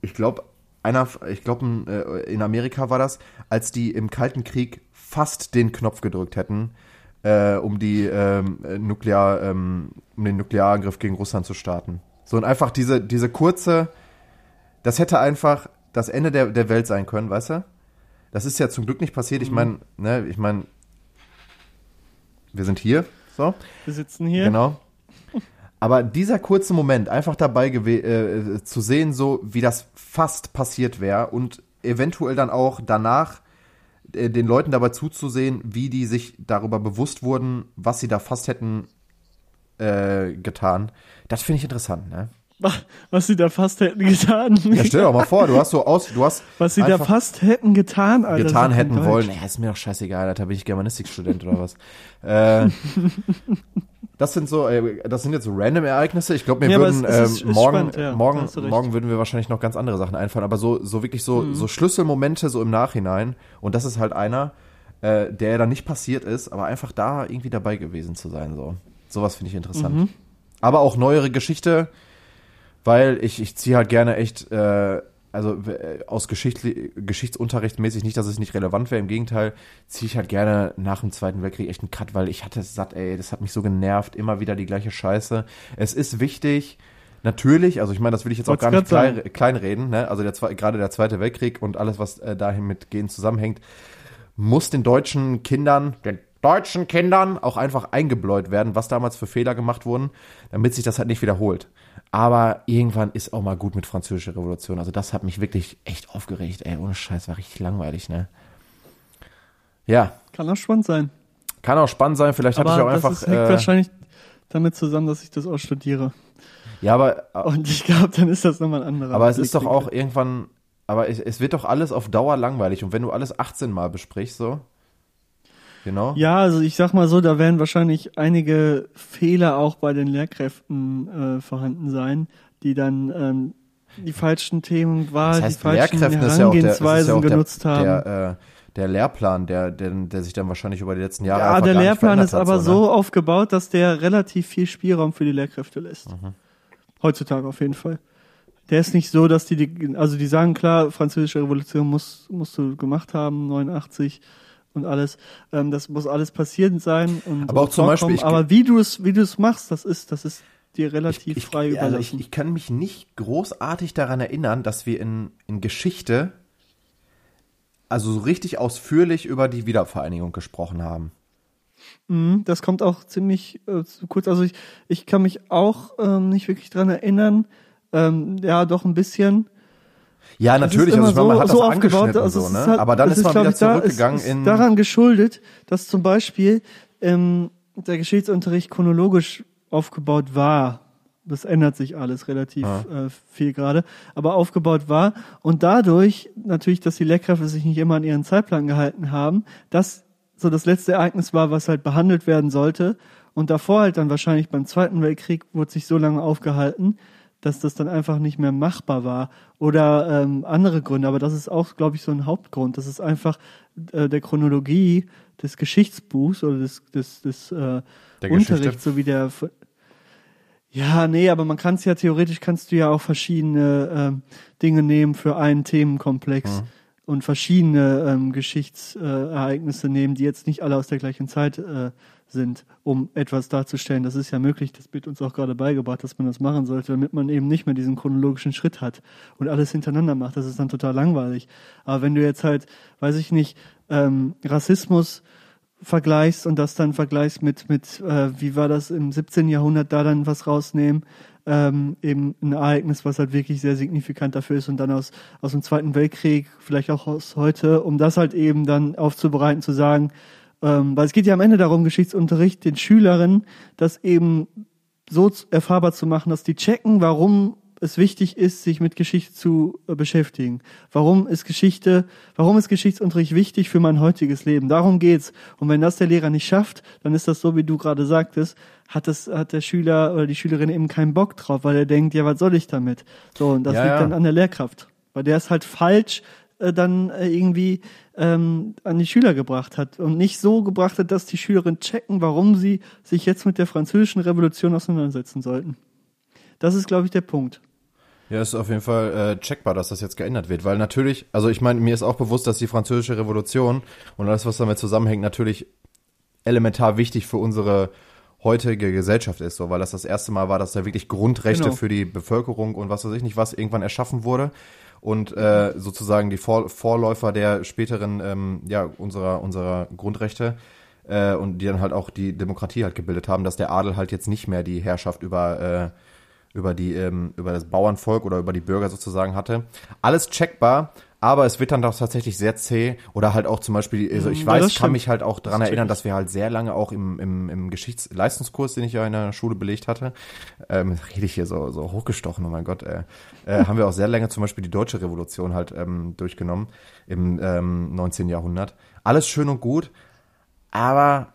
ich glaube, einer, ich glaube, in Amerika war das, als die im Kalten Krieg fast den Knopf gedrückt hätten, äh, um die ähm, Nuklear, ähm, um den Nuklearangriff gegen Russland zu starten. So und einfach diese, diese kurze, das hätte einfach das Ende der, der Welt sein können, weißt du? Das ist ja zum Glück nicht passiert. Ich meine, ne, ich meine, wir sind hier, so. Wir sitzen hier. Genau. Aber dieser kurze Moment, einfach dabei gewe- äh, zu sehen, so wie das fast passiert wäre und eventuell dann auch danach äh, den Leuten dabei zuzusehen, wie die sich darüber bewusst wurden, was sie da fast hätten äh, getan, das finde ich interessant, ne? Was sie da fast hätten getan. Ja, stell dir doch mal vor, du hast so aus, du hast Was sie da fast hätten getan, Alter. getan hätten mal wollen. Deutsch. Ja, ist mir doch scheißegal, Alter, bin ich Germanistikstudent oder was. äh, das sind so, äh, das sind jetzt so random Ereignisse. Ich glaube, mir Ja, würden es- es ähm, morgen, spannend, ja, morgen, morgen würden wir wahrscheinlich noch ganz andere Sachen einfallen. Aber so, so wirklich so, Mhm. so Schlüsselmomente so im Nachhinein. Und das ist halt einer, äh, der dann nicht passiert ist, aber einfach da irgendwie dabei gewesen zu sein. So, sowas finde ich interessant. Mhm. Aber auch neuere Geschichte, weil ich, ich ziehe halt gerne echt, äh, also äh, aus Geschichtli Geschichtsunterricht mäßig nicht, dass es nicht relevant wäre, im Gegenteil, ziehe ich halt gerne nach dem Zweiten Weltkrieg echt einen Cut, weil ich hatte es satt, ey, das hat mich so genervt, immer wieder die gleiche Scheiße. Es ist wichtig, natürlich, also ich meine, das will ich jetzt auch gar nicht klein, kleinreden, ne? also der, gerade der Zweite Weltkrieg und alles, was äh, dahin mit gehen zusammenhängt, muss den deutschen Kindern, den deutschen Kindern auch einfach eingebläut werden, was damals für Fehler gemacht wurden, damit sich das halt nicht wiederholt. Aber irgendwann ist auch mal gut mit französischer Revolution. Also das hat mich wirklich echt aufgeregt. Ey, ohne Scheiß, war richtig langweilig, ne? Ja, Kann auch spannend sein. kann auch spannend sein. Vielleicht hatte ich auch einfach. das hängt äh, wahrscheinlich damit zusammen, dass ich das auch studiere. ja, aber, Und ich glaube, dann ist das nochmal ein anderer. aber es ist doch auch irgendwann. Aber es, es wird doch alles auf Dauer langweilig. Und wenn du alles 18 Mal besprichst, so. Genau. Ja, also ich sag mal so, da werden wahrscheinlich einige Fehler auch bei den Lehrkräften äh, vorhanden sein, die dann ähm, die falschen Themenwahl, Das heißt, die falschen ist ja der, Herangehensweisen ja auch der, genutzt haben. der, äh, der Lehrplan, der, der, der sich dann wahrscheinlich über die letzten Jahre ja, der Lehrplan ist hat, aber ne? so aufgebaut, dass der relativ viel Spielraum für die Lehrkräfte lässt. Mhm. Heutzutage auf jeden Fall. Der ist nicht so, dass die, die also die sagen klar, französische Revolution muss, musst du gemacht haben, 89 und alles. Ähm, das muss alles passiert sein und Aber auch und zum Beispiel, ich- aber wie du es, wie du es machst, das ist, das ist dir relativ ich, frei ich, also überlassen. ich, ich kann mich nicht großartig daran erinnern, dass wir in, in Geschichte also so richtig ausführlich über die Wiedervereinigung gesprochen haben. Mhm, das kommt auch ziemlich äh, zu kurz. Also ich, ich kann mich auch ähm, nicht wirklich dran erinnern. Ähm, ja, doch ein bisschen. Ja, natürlich, ist also ich meine, man hat das aufgebaut, also so, ne? ist halt- aber dann es ist man wieder ich, da- zurückgegangen es ist in... daran geschuldet, dass zum Beispiel ähm, der Geschichtsunterricht chronologisch aufgebaut war. Das ändert sich alles relativ äh, viel gerade, aber aufgebaut war und dadurch natürlich, dass die Lehrkräfte sich nicht immer an ihren Zeitplan gehalten haben, das so das letzte Ereignis war, was halt behandelt werden sollte und davor halt dann wahrscheinlich beim Zweiten Weltkrieg wurde sich so lange aufgehalten, dass das dann einfach nicht mehr machbar war oder ähm, andere Gründe. Aber das ist auch, glaube ich, so ein Hauptgrund. Das ist einfach äh, der Chronologie des Geschichtsbuchs oder des, des, des äh, Unterrichts, so wie der. Ja, nee, aber man kann es ja theoretisch kannst du ja auch verschiedene ähm, Dinge nehmen für einen Themenkomplex und verschiedene ähm, Geschichtsereignisse nehmen, die jetzt nicht alle aus der gleichen Zeit äh, sind, um etwas darzustellen. Das ist ja möglich, das wird uns auch gerade beigebracht, dass man das machen sollte, damit man eben nicht mehr diesen chronologischen Schritt hat und alles hintereinander macht. Das ist dann total langweilig. Aber wenn du jetzt halt, weiß ich nicht, ähm, Rassismus vergleichst und das dann vergleichst mit, mit äh, wie war das im 17. Jahrhundert, da dann was rausnehmen, ähm, eben ein Ereignis, was halt wirklich sehr signifikant dafür ist und dann aus, aus dem Zweiten Weltkrieg, vielleicht auch aus heute, um das halt eben dann aufzubereiten, zu sagen, ähm, weil es geht ja am Ende darum, Geschichtsunterricht den Schülerinnen, das eben so erfahrbar zu machen, dass die checken, warum es wichtig ist, sich mit Geschichte zu äh, beschäftigen. Warum ist Geschichte, warum ist Geschichtsunterricht wichtig für mein heutiges Leben? Darum geht's. Und wenn das der Lehrer nicht schafft, dann ist das so, wie du gerade sagtest, hat das, hat der Schüler oder die Schülerin eben keinen Bock drauf, weil er denkt, ja, was soll ich damit? So, und das Ja, liegt ja. dann an der Lehrkraft. Weil der es halt falsch äh, dann äh, irgendwie ähm, an die Schüler gebracht hat und nicht so gebracht hat, dass die Schülerinnen checken, warum sie sich jetzt mit der französischen Revolution auseinandersetzen sollten. Das ist, glaube ich, der Punkt. Ja, ist auf jeden Fall äh, checkbar, dass das jetzt geändert wird, weil natürlich, also ich meine, mir ist auch bewusst, dass die französische Revolution und alles, was damit zusammenhängt, natürlich elementar wichtig für unsere heutige Gesellschaft ist, so, weil das das erste Mal war, dass da wirklich Grundrechte Genau. für die Bevölkerung und was weiß ich nicht was irgendwann erschaffen wurde und äh, sozusagen die Vor Vorläufer der späteren, ähm, ja, unserer, unserer Grundrechte äh, und die dann halt auch die Demokratie halt gebildet haben, dass der Adel halt jetzt nicht mehr die Herrschaft über, äh, über die, ähm, über das Bauernvolk oder über die Bürger sozusagen hatte. Alles checkbar, aber es wird dann doch tatsächlich sehr zäh oder halt auch zum Beispiel, also ich Ja, weiß, das kann mich halt auch daran Das erinnern, ich. dass wir halt sehr lange auch im, im, im Geschichtsleistungskurs, den ich ja in der Schule belegt hatte, ähm, rede ich hier so, so hochgestochen, oh mein Gott, äh, äh, haben wir auch sehr lange zum Beispiel die deutsche Revolution halt ähm, durchgenommen im ähm, 19. Jahrhundert. Alles schön und gut, aber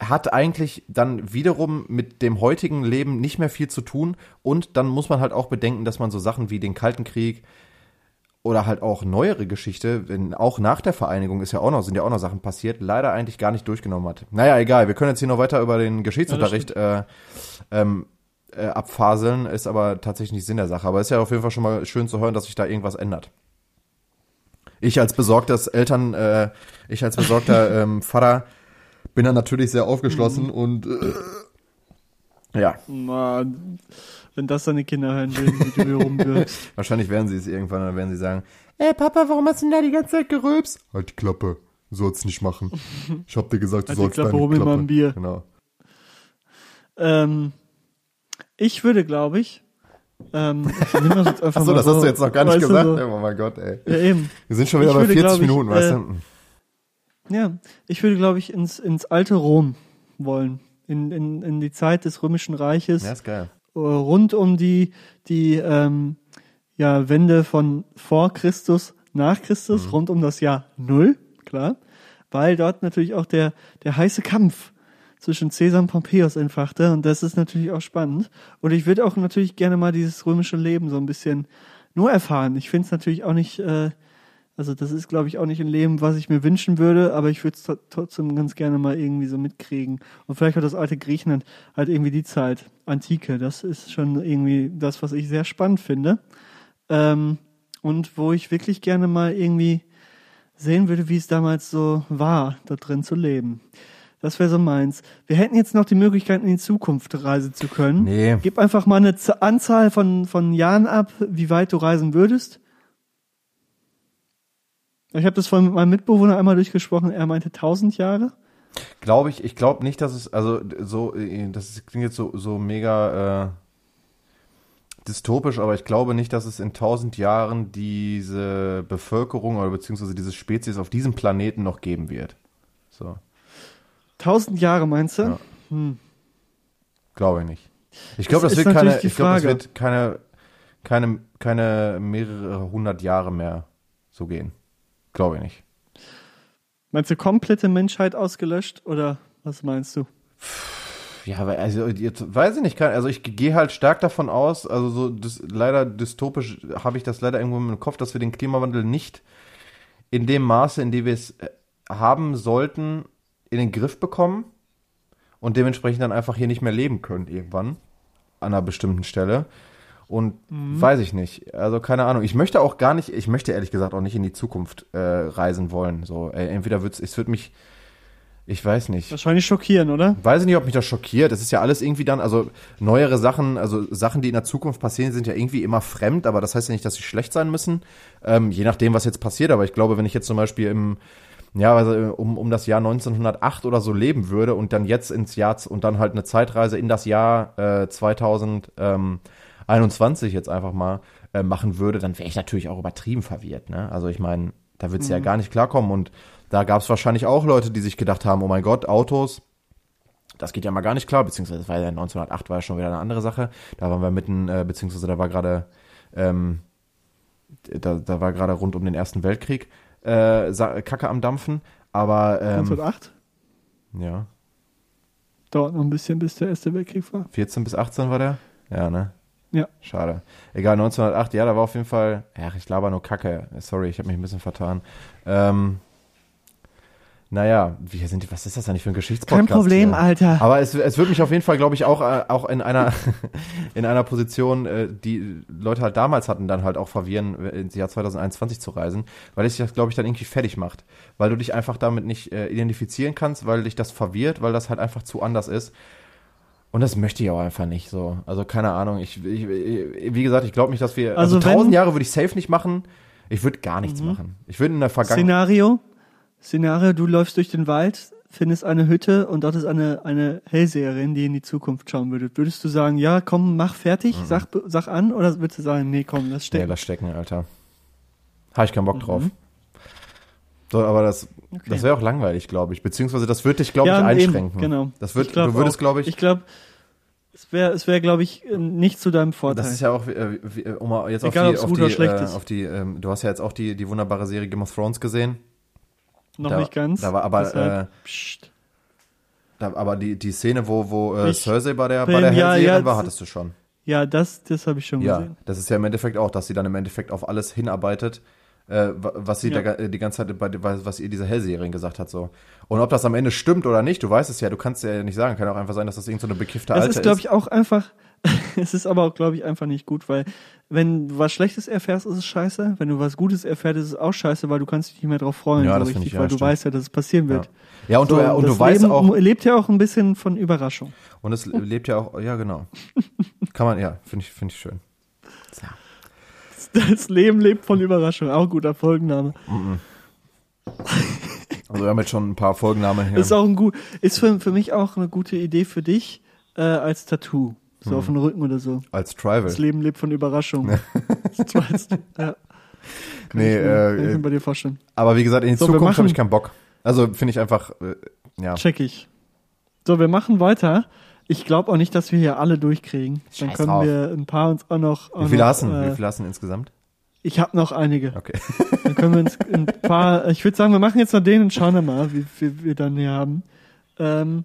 hat eigentlich dann wiederum mit dem heutigen Leben nicht mehr viel zu tun und dann muss man halt auch bedenken, dass man so Sachen wie den Kalten Krieg oder halt auch neuere Geschichte, denn auch nach der Vereinigung ist ja auch noch, sind ja auch noch Sachen passiert, leider eigentlich gar nicht durchgenommen hat. Naja, egal, wir können jetzt hier noch weiter über den Geschichtsunterricht äh, ähm, äh, abfaseln, ist aber tatsächlich nicht Sinn der Sache. Aber ist ja auf jeden Fall schon mal schön zu hören, dass sich da irgendwas ändert. Ich als besorgtes Eltern, äh, ich als besorgter ähm, Vater bin dann natürlich sehr aufgeschlossen und äh, ja, Mann, wenn das deine Kinder hören würden, wie du hier rumwirkst. wahrscheinlich werden sie es irgendwann, dann werden sie sagen, ey Papa, warum hast du denn da die ganze Zeit gerülpst? Halt die Klappe, du sollst nicht machen. Ich hab dir gesagt, du Halt die sollst Klappe, deine mir mal ein Bier. Genau. ähm, ich würde, glaube ich, ähm, ich nehm das jetzt einfach Achso, mal das so, hast du jetzt noch gar nicht du, gesagt. So, Oh mein Gott, ey. ja, eben. Wir sind schon wieder Ich bei würde, 40 glaub ich, Minuten, weißt äh, du? Ja, ich würde, glaube ich, ins, ins alte Rom wollen. In, in, in die Zeit des Römischen Reiches. Ja, ist geil. äh, rund um die, die ähm, ja, Wende von vor Christus, nach Christus, Mhm. rund um das Jahr Null, klar, weil dort natürlich auch der, der heiße Kampf zwischen Caesar und Pompeius entfachte und das ist natürlich auch spannend. Und ich würde auch natürlich gerne mal dieses römische Leben so ein bisschen nur erfahren. Ich finde es natürlich auch nicht, äh, also das ist, glaube ich, auch nicht ein Leben, was ich mir wünschen würde, aber ich würde es trotzdem ganz gerne mal irgendwie so mitkriegen. Und vielleicht auch das alte Griechenland, halt irgendwie die Zeit, Antike, das ist schon irgendwie das, was ich sehr spannend finde. Ähm, und wo ich wirklich gerne mal irgendwie sehen würde, wie es damals so war, da drin zu leben. Das wäre so meins. Wir hätten jetzt noch die Möglichkeit, in die Zukunft reisen zu können. Nee. Gib einfach mal eine Anzahl von, von Jahren ab, wie weit du reisen würdest. Ich habe das vorhin mit meinem Mitbewohner einmal durchgesprochen. Er meinte 1000 Jahre. Glaube ich, ich glaube nicht, dass es, also so, äh, das klingt jetzt so, so mega äh, dystopisch, aber ich glaube nicht, dass es in tausend Jahren diese Bevölkerung oder beziehungsweise diese Spezies auf diesem Planeten noch geben wird. So, 1000 Jahre meinst du? Ja. Hm. glaube ich nicht. Ich glaube, Das das wird keine, ich glaube, das wird keine, keine, keine mehrere hundert Jahre mehr so gehen. Glaube ich nicht. Meinst du komplette Menschheit ausgelöscht oder was meinst du? Ja, also jetzt weiß ich nicht, kann, also ich gehe halt stark davon aus, also so das, leider dystopisch habe ich das leider irgendwo im Kopf, dass wir den Klimawandel nicht in dem Maße, in dem wir es äh, haben sollten, in den Griff bekommen und dementsprechend dann einfach hier nicht mehr leben können irgendwann an einer bestimmten Stelle. Und weiß ich nicht. Also keine Ahnung. Ich möchte auch gar nicht, ich möchte ehrlich gesagt auch nicht in die Zukunft äh, reisen wollen. So, äh, entweder wird's, es wird mich, ich weiß nicht. Wahrscheinlich schockieren, oder? Weiß ich nicht, ob mich das schockiert. Es ist ja alles irgendwie dann, also neuere Sachen, also Sachen, die in der Zukunft passieren, sind ja irgendwie immer fremd, aber das heißt ja nicht, dass sie schlecht sein müssen. Ähm, je nachdem, was jetzt passiert. Aber ich glaube, wenn ich jetzt zum Beispiel im, ja, also um, um das Jahr 1908 oder so leben würde und dann jetzt ins Jahr und dann halt eine Zeitreise in das Jahr äh, 2021 jetzt einfach mal äh, machen würde, dann wäre ich natürlich auch übertrieben verwirrt. Ne? Also ich meine, da wird's ja gar nicht klarkommen und da gab es wahrscheinlich auch Leute, die sich gedacht haben, oh mein Gott, Autos, das geht ja mal gar nicht klar, beziehungsweise war ja 1908 war ja schon wieder eine andere Sache. Da waren wir mitten, äh, beziehungsweise da war gerade, ähm, da, da war gerade rund um den Ersten Weltkrieg äh, Kacke am Dampfen. Aber ähm, 1908? ja, Dauert noch ein bisschen, bis der Erste Weltkrieg war. 14 bis 18 war der? Ja, ne? Ja. Schade. Egal, 1908, ja, da war auf jeden Fall, ja, ich laber nur Kacke. Sorry, ich habe mich ein bisschen vertan. Ähm, naja, wie sind die, was ist das eigentlich für ein Geschichtspodcast? Kein Problem, hier? Alter. Aber es, es wird mich auf jeden Fall, glaube ich, auch, äh, auch in einer, in einer Position, äh, die Leute halt damals hatten, dann halt auch verwirren, äh, ins Jahr 2021 zu reisen, weil es sich das, glaube ich, dann irgendwie fertig macht. Weil du dich einfach damit nicht äh, identifizieren kannst, weil dich das verwirrt, weil das halt einfach zu anders ist. Und das möchte ich auch einfach nicht so. Also keine Ahnung. Ich, ich, wie gesagt, ich glaube nicht, dass wir. Also, Also tausend Jahre würde ich safe nicht machen. Ich würde gar nichts machen. Ich würde in der Vergangenheit. Szenario, Szenario, du läufst durch den Wald, findest eine Hütte und dort ist eine, eine Hellseherin, die in die Zukunft schauen würde. Würdest du sagen, ja, komm, mach fertig, sag, sag an, oder würdest du sagen, nee, komm, lass Nee, stecken? lass stecken, Alter. Habe ich keinen Bock drauf. So, aber das, das wäre auch langweilig, glaube ich. Beziehungsweise das würde dich, glaube ich, eben, einschränken. genau. Das wird, Ich du würdest, glaube ich, Ich glaube, es wäre, es wäre, glaube ich, nicht zu deinem Vorteil. das ist ja auch, äh, wie, äh, um mal jetzt Egal, auf die, auf die, äh, auf die ähm, du hast ja jetzt auch die, die wunderbare Serie Game of Thrones gesehen. Noch da- nicht ganz. da war aber, deshalb, äh. Da, aber die, die Szene, wo, wo äh, Ich Cersei bei der, bei bin- der ja, ja, war, hattest du schon. Ja, das, das habe ich schon Ja, gesehen. das ist ja im Endeffekt auch, dass sie dann im Endeffekt auf alles hinarbeitet, äh, wa- was sie Ja. da, die ganze Zeit, bei, was ihr diese Hellseherin gesagt hat, so. Und ob das am Ende stimmt oder nicht, du weißt es ja, du kannst ja nicht sagen, kann auch einfach sein, dass das irgendeine so eine bekiffte Das Alte ist, glaube ich, auch einfach, es ist aber auch, glaube ich, einfach nicht gut, weil wenn du was Schlechtes erfährst, ist es scheiße. Wenn du was Gutes erfährst, ist es auch scheiße, weil du kannst dich nicht mehr drauf freuen, Ja, so das finde richtig, ich, ja, weil du stimmt. weißt ja, dass es passieren wird. Ja, und So, du, und das du weißt Leben auch, lebt ja auch ein bisschen von Überraschung. und es lebt ja auch, ja, genau. Kann man, ja, finde ich, finde ich schön. Das Leben lebt von Überraschung. Auch guter Folgenname. Also wir haben jetzt schon ein paar Folgennamen hier. Ist auch ein gut, ist für, für mich auch eine gute Idee für dich äh, als Tattoo. So Hm. auf dem Rücken oder so. als Trival. Das Leben lebt von Überraschung. Ja. Kann Nee, ich, mir, kann ich äh, mir bei dir vorstellen. aber wie gesagt, in die So, Zukunft habe ich keinen Bock. Also finde ich einfach, äh, ja. Check ich. So, wir machen weiter. Ich glaube auch nicht, dass wir hier alle durchkriegen. Dann Scheiß können drauf. wir ein paar uns auch noch. Auch Wie viele noch, hast du? Äh, Wie viele hast du insgesamt? ich habe noch einige. Okay. Dann können wir uns ein paar. Ich würde sagen, wir machen jetzt noch den und schauen dann mal, wie viel wir dann hier haben. Ähm,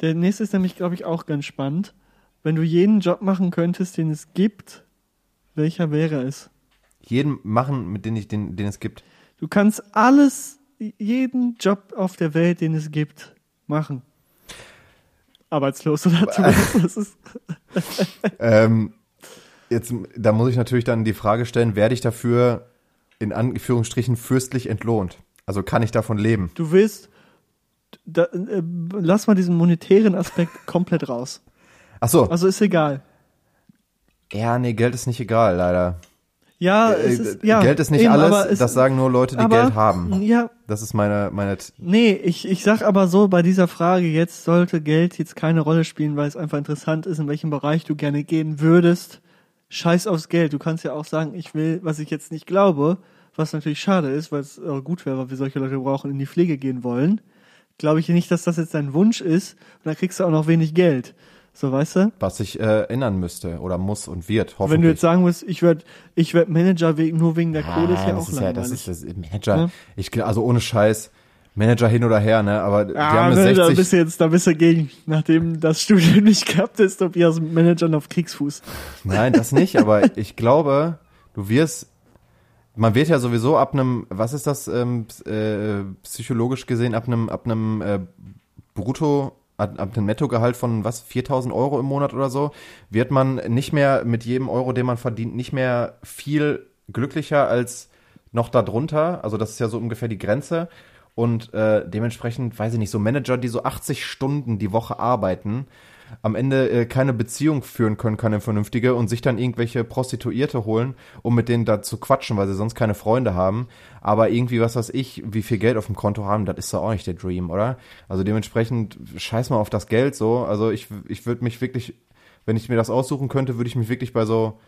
der nächste ist nämlich, glaube ich, auch ganz spannend. Wenn du jeden Job machen könntest, den es gibt, welcher wäre es? Jeden machen, mit dem ich, den, den es gibt. Du kannst alles, jeden Job auf der Welt, den es gibt, machen. Arbeitslos oder zumindest. Ähm, jetzt, da muss ich natürlich dann die Frage stellen, werde ich dafür in Anführungsstrichen fürstlich entlohnt? Also kann ich davon leben? du willst, da, äh, lass mal diesen monetären Aspekt komplett raus. Ach so. Also ist egal. Ja, nee, Geld ist nicht egal, leider. Ja, Äh, es ist, ja. Geld ist nicht eben, alles, es- das sagen nur Leute, die aber- Geld haben. Ja, Das ist meine, meine, nee, ich, ich sag aber so, bei dieser Frage jetzt sollte Geld jetzt keine Rolle spielen, weil es einfach interessant ist, in welchem Bereich du gerne gehen würdest. Scheiß aufs Geld. Du kannst ja auch sagen, ich will, was ich jetzt nicht glaube, was natürlich schade ist, weil es äh, gut wäre, weil wir solche Leute brauchen, in die Pflege gehen wollen. Glaube ich nicht, dass das jetzt dein Wunsch ist. Und dann kriegst du auch noch wenig Geld. So, weißt du? was sich äh, ändern müsste oder muss und wird, hoffentlich. Wenn du jetzt sagen musst, ich werd, ich werd Manager wegen, nur wegen der Kohle, ist ja das auch ist ja, das ist das Manager. Ja. Ich gl- also ohne Scheiß, Manager hin oder her, ne? Aber die Ah, haben ne, eine da 60. bist du jetzt, da bist du gegen, nachdem das Studium nicht gehabt ist, ob ihr aus Managern auf Kriegsfuß. Nein, das nicht, aber ich glaube, du wirst, man wird ja sowieso ab einem, was ist das, ähm, äh, psychologisch gesehen, ab einem, ab einem äh, Brutto, ab, einem Nettogehalt von was, 4000 Euro im Monat oder so, wird man nicht mehr mit jedem Euro, den man verdient, nicht mehr viel glücklicher als noch darunter. Also das ist ja so ungefähr die Grenze. Und äh, dementsprechend, weiß ich nicht, so Manager, die so 80 Stunden die Woche arbeiten, am Ende äh, keine Beziehung führen können, keine vernünftige und sich dann irgendwelche Prostituierte holen, um mit denen da zu quatschen, weil sie sonst keine Freunde haben. Aber irgendwie, was weiß ich, wie viel Geld auf dem Konto haben, das ist doch auch nicht der Dream, oder? Also dementsprechend scheiß mal auf das Geld so. Also ich, ich würde mich wirklich, wenn ich mir das aussuchen könnte, würde ich mich wirklich bei so,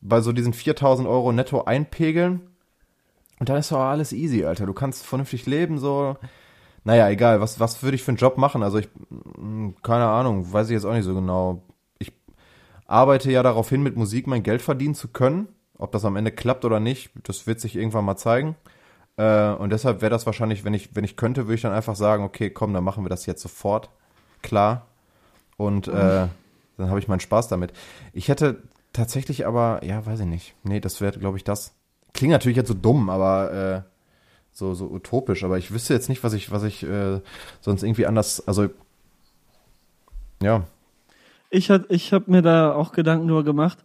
bei so diesen 4000 Euro netto einpegeln. Und dann ist doch alles easy, Alter. Du kannst vernünftig leben, so. Naja, egal. Was, was würde ich für einen Job machen? Also ich, mh, keine Ahnung, weiß ich jetzt auch nicht so genau. Ich arbeite ja darauf hin, mit Musik mein Geld verdienen zu können. Ob das am Ende klappt oder nicht, das wird sich irgendwann mal zeigen. Äh, und deshalb wäre das wahrscheinlich, wenn ich, wenn ich könnte, würde ich dann einfach sagen, okay, komm, dann machen wir das jetzt sofort. Klar. Und äh, dann habe ich meinen Spaß damit. Ich hätte tatsächlich aber, ja, weiß ich nicht. Nee, das wäre, glaube ich, das. Klingt natürlich jetzt so dumm, aber äh, so, so utopisch, aber ich wüsste jetzt nicht, was ich, was ich äh, sonst irgendwie anders, also ja. Ich, hat, ich habe mir da auch Gedanken drüber gemacht.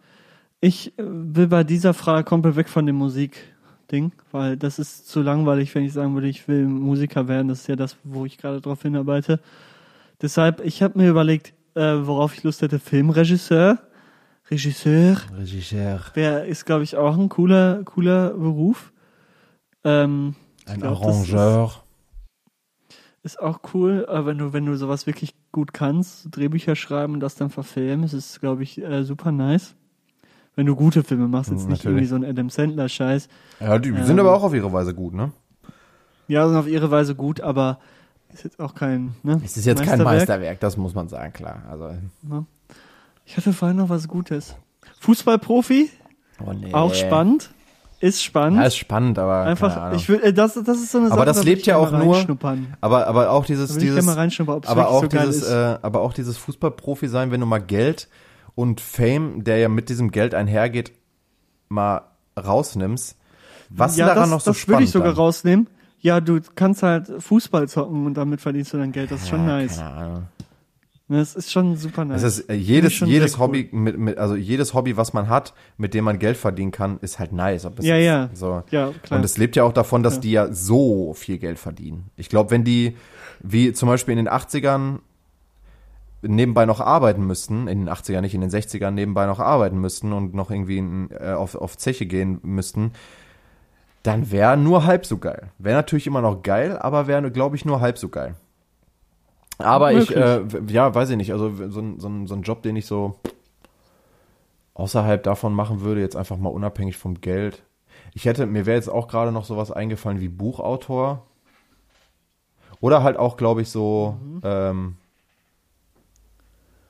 Ich äh, will bei dieser Frage komplett weg von dem Musikding, weil das ist zu langweilig, wenn ich sagen würde, ich will Musiker werden. Das ist ja das, wo ich gerade drauf hinarbeite. Deshalb, ich habe mir überlegt, äh, worauf ich Lust hätte. Filmregisseur. Regisseur. Regisseur. Wer ist, glaube ich, auch ein cooler, cooler Beruf. Ähm, Ein glaub, das Arrangeur. ist auch cool, aber wenn du, wenn du sowas wirklich gut kannst, Drehbücher schreiben und das dann verfilmen, ist es, glaube ich, äh, super nice. Wenn du gute Filme machst, jetzt Mhm, nicht natürlich. irgendwie so ein Adam Sandler-Scheiß. Ja, die Ähm, sind aber auch auf ihre Weise gut, ne? Ja, sind auf ihre Weise gut, aber ist jetzt auch kein, ne? Es ist jetzt kein Meisterwerk. Meisterwerk, das muss man sagen, klar. Also, Ich hatte vorhin noch was Gutes. Fußballprofi, oh nee. auch spannend. Ist spannend. Ja, ist spannend, aber Einfach, ich will, äh, das, das ist so eine Sache. Aber das da lebt ja auch nur- aber, aber auch dieses, dieses, mal reinschnuppern, ob es aber auch so geil dieses, ist. äh, aber auch dieses Fußballprofi sein, wenn du mal Geld und Fame, der ja mit diesem Geld einhergeht, mal rausnimmst. Was ja, daran das, noch so das spannend? würde ich sogar dann? rausnehmen. Ja, du kannst halt Fußball zocken und damit verdienst du dann Geld. Das ist schon Ja, nice. Keine Ahnung. Das ist schon super nice. Es ist äh, jedes jedes sehr cool. Hobby mit, mit also jedes Hobby, was man hat, mit dem man Geld verdienen kann, ist halt nice. Ja, ja. So. ja, klar. Und es lebt ja auch davon, dass Ja. die ja so viel Geld verdienen. Ich glaube, wenn die, wie zum Beispiel in den 80ern, nebenbei noch arbeiten müssten, in den 80ern nicht, in den 60ern nebenbei noch arbeiten müssten und noch irgendwie in, äh, auf, auf Zeche gehen müssten, dann wäre nur halb so geil. Wäre natürlich immer noch geil, aber wäre, glaube ich, nur halb so geil. Aber ich, äh, ja, weiß ich nicht, also so ein, so, ein, so ein Job, den ich so außerhalb davon machen würde, jetzt einfach mal unabhängig vom Geld. Ich hätte, mir wäre jetzt auch gerade noch sowas eingefallen wie Buchautor. Oder halt auch, glaube ich, so, ähm,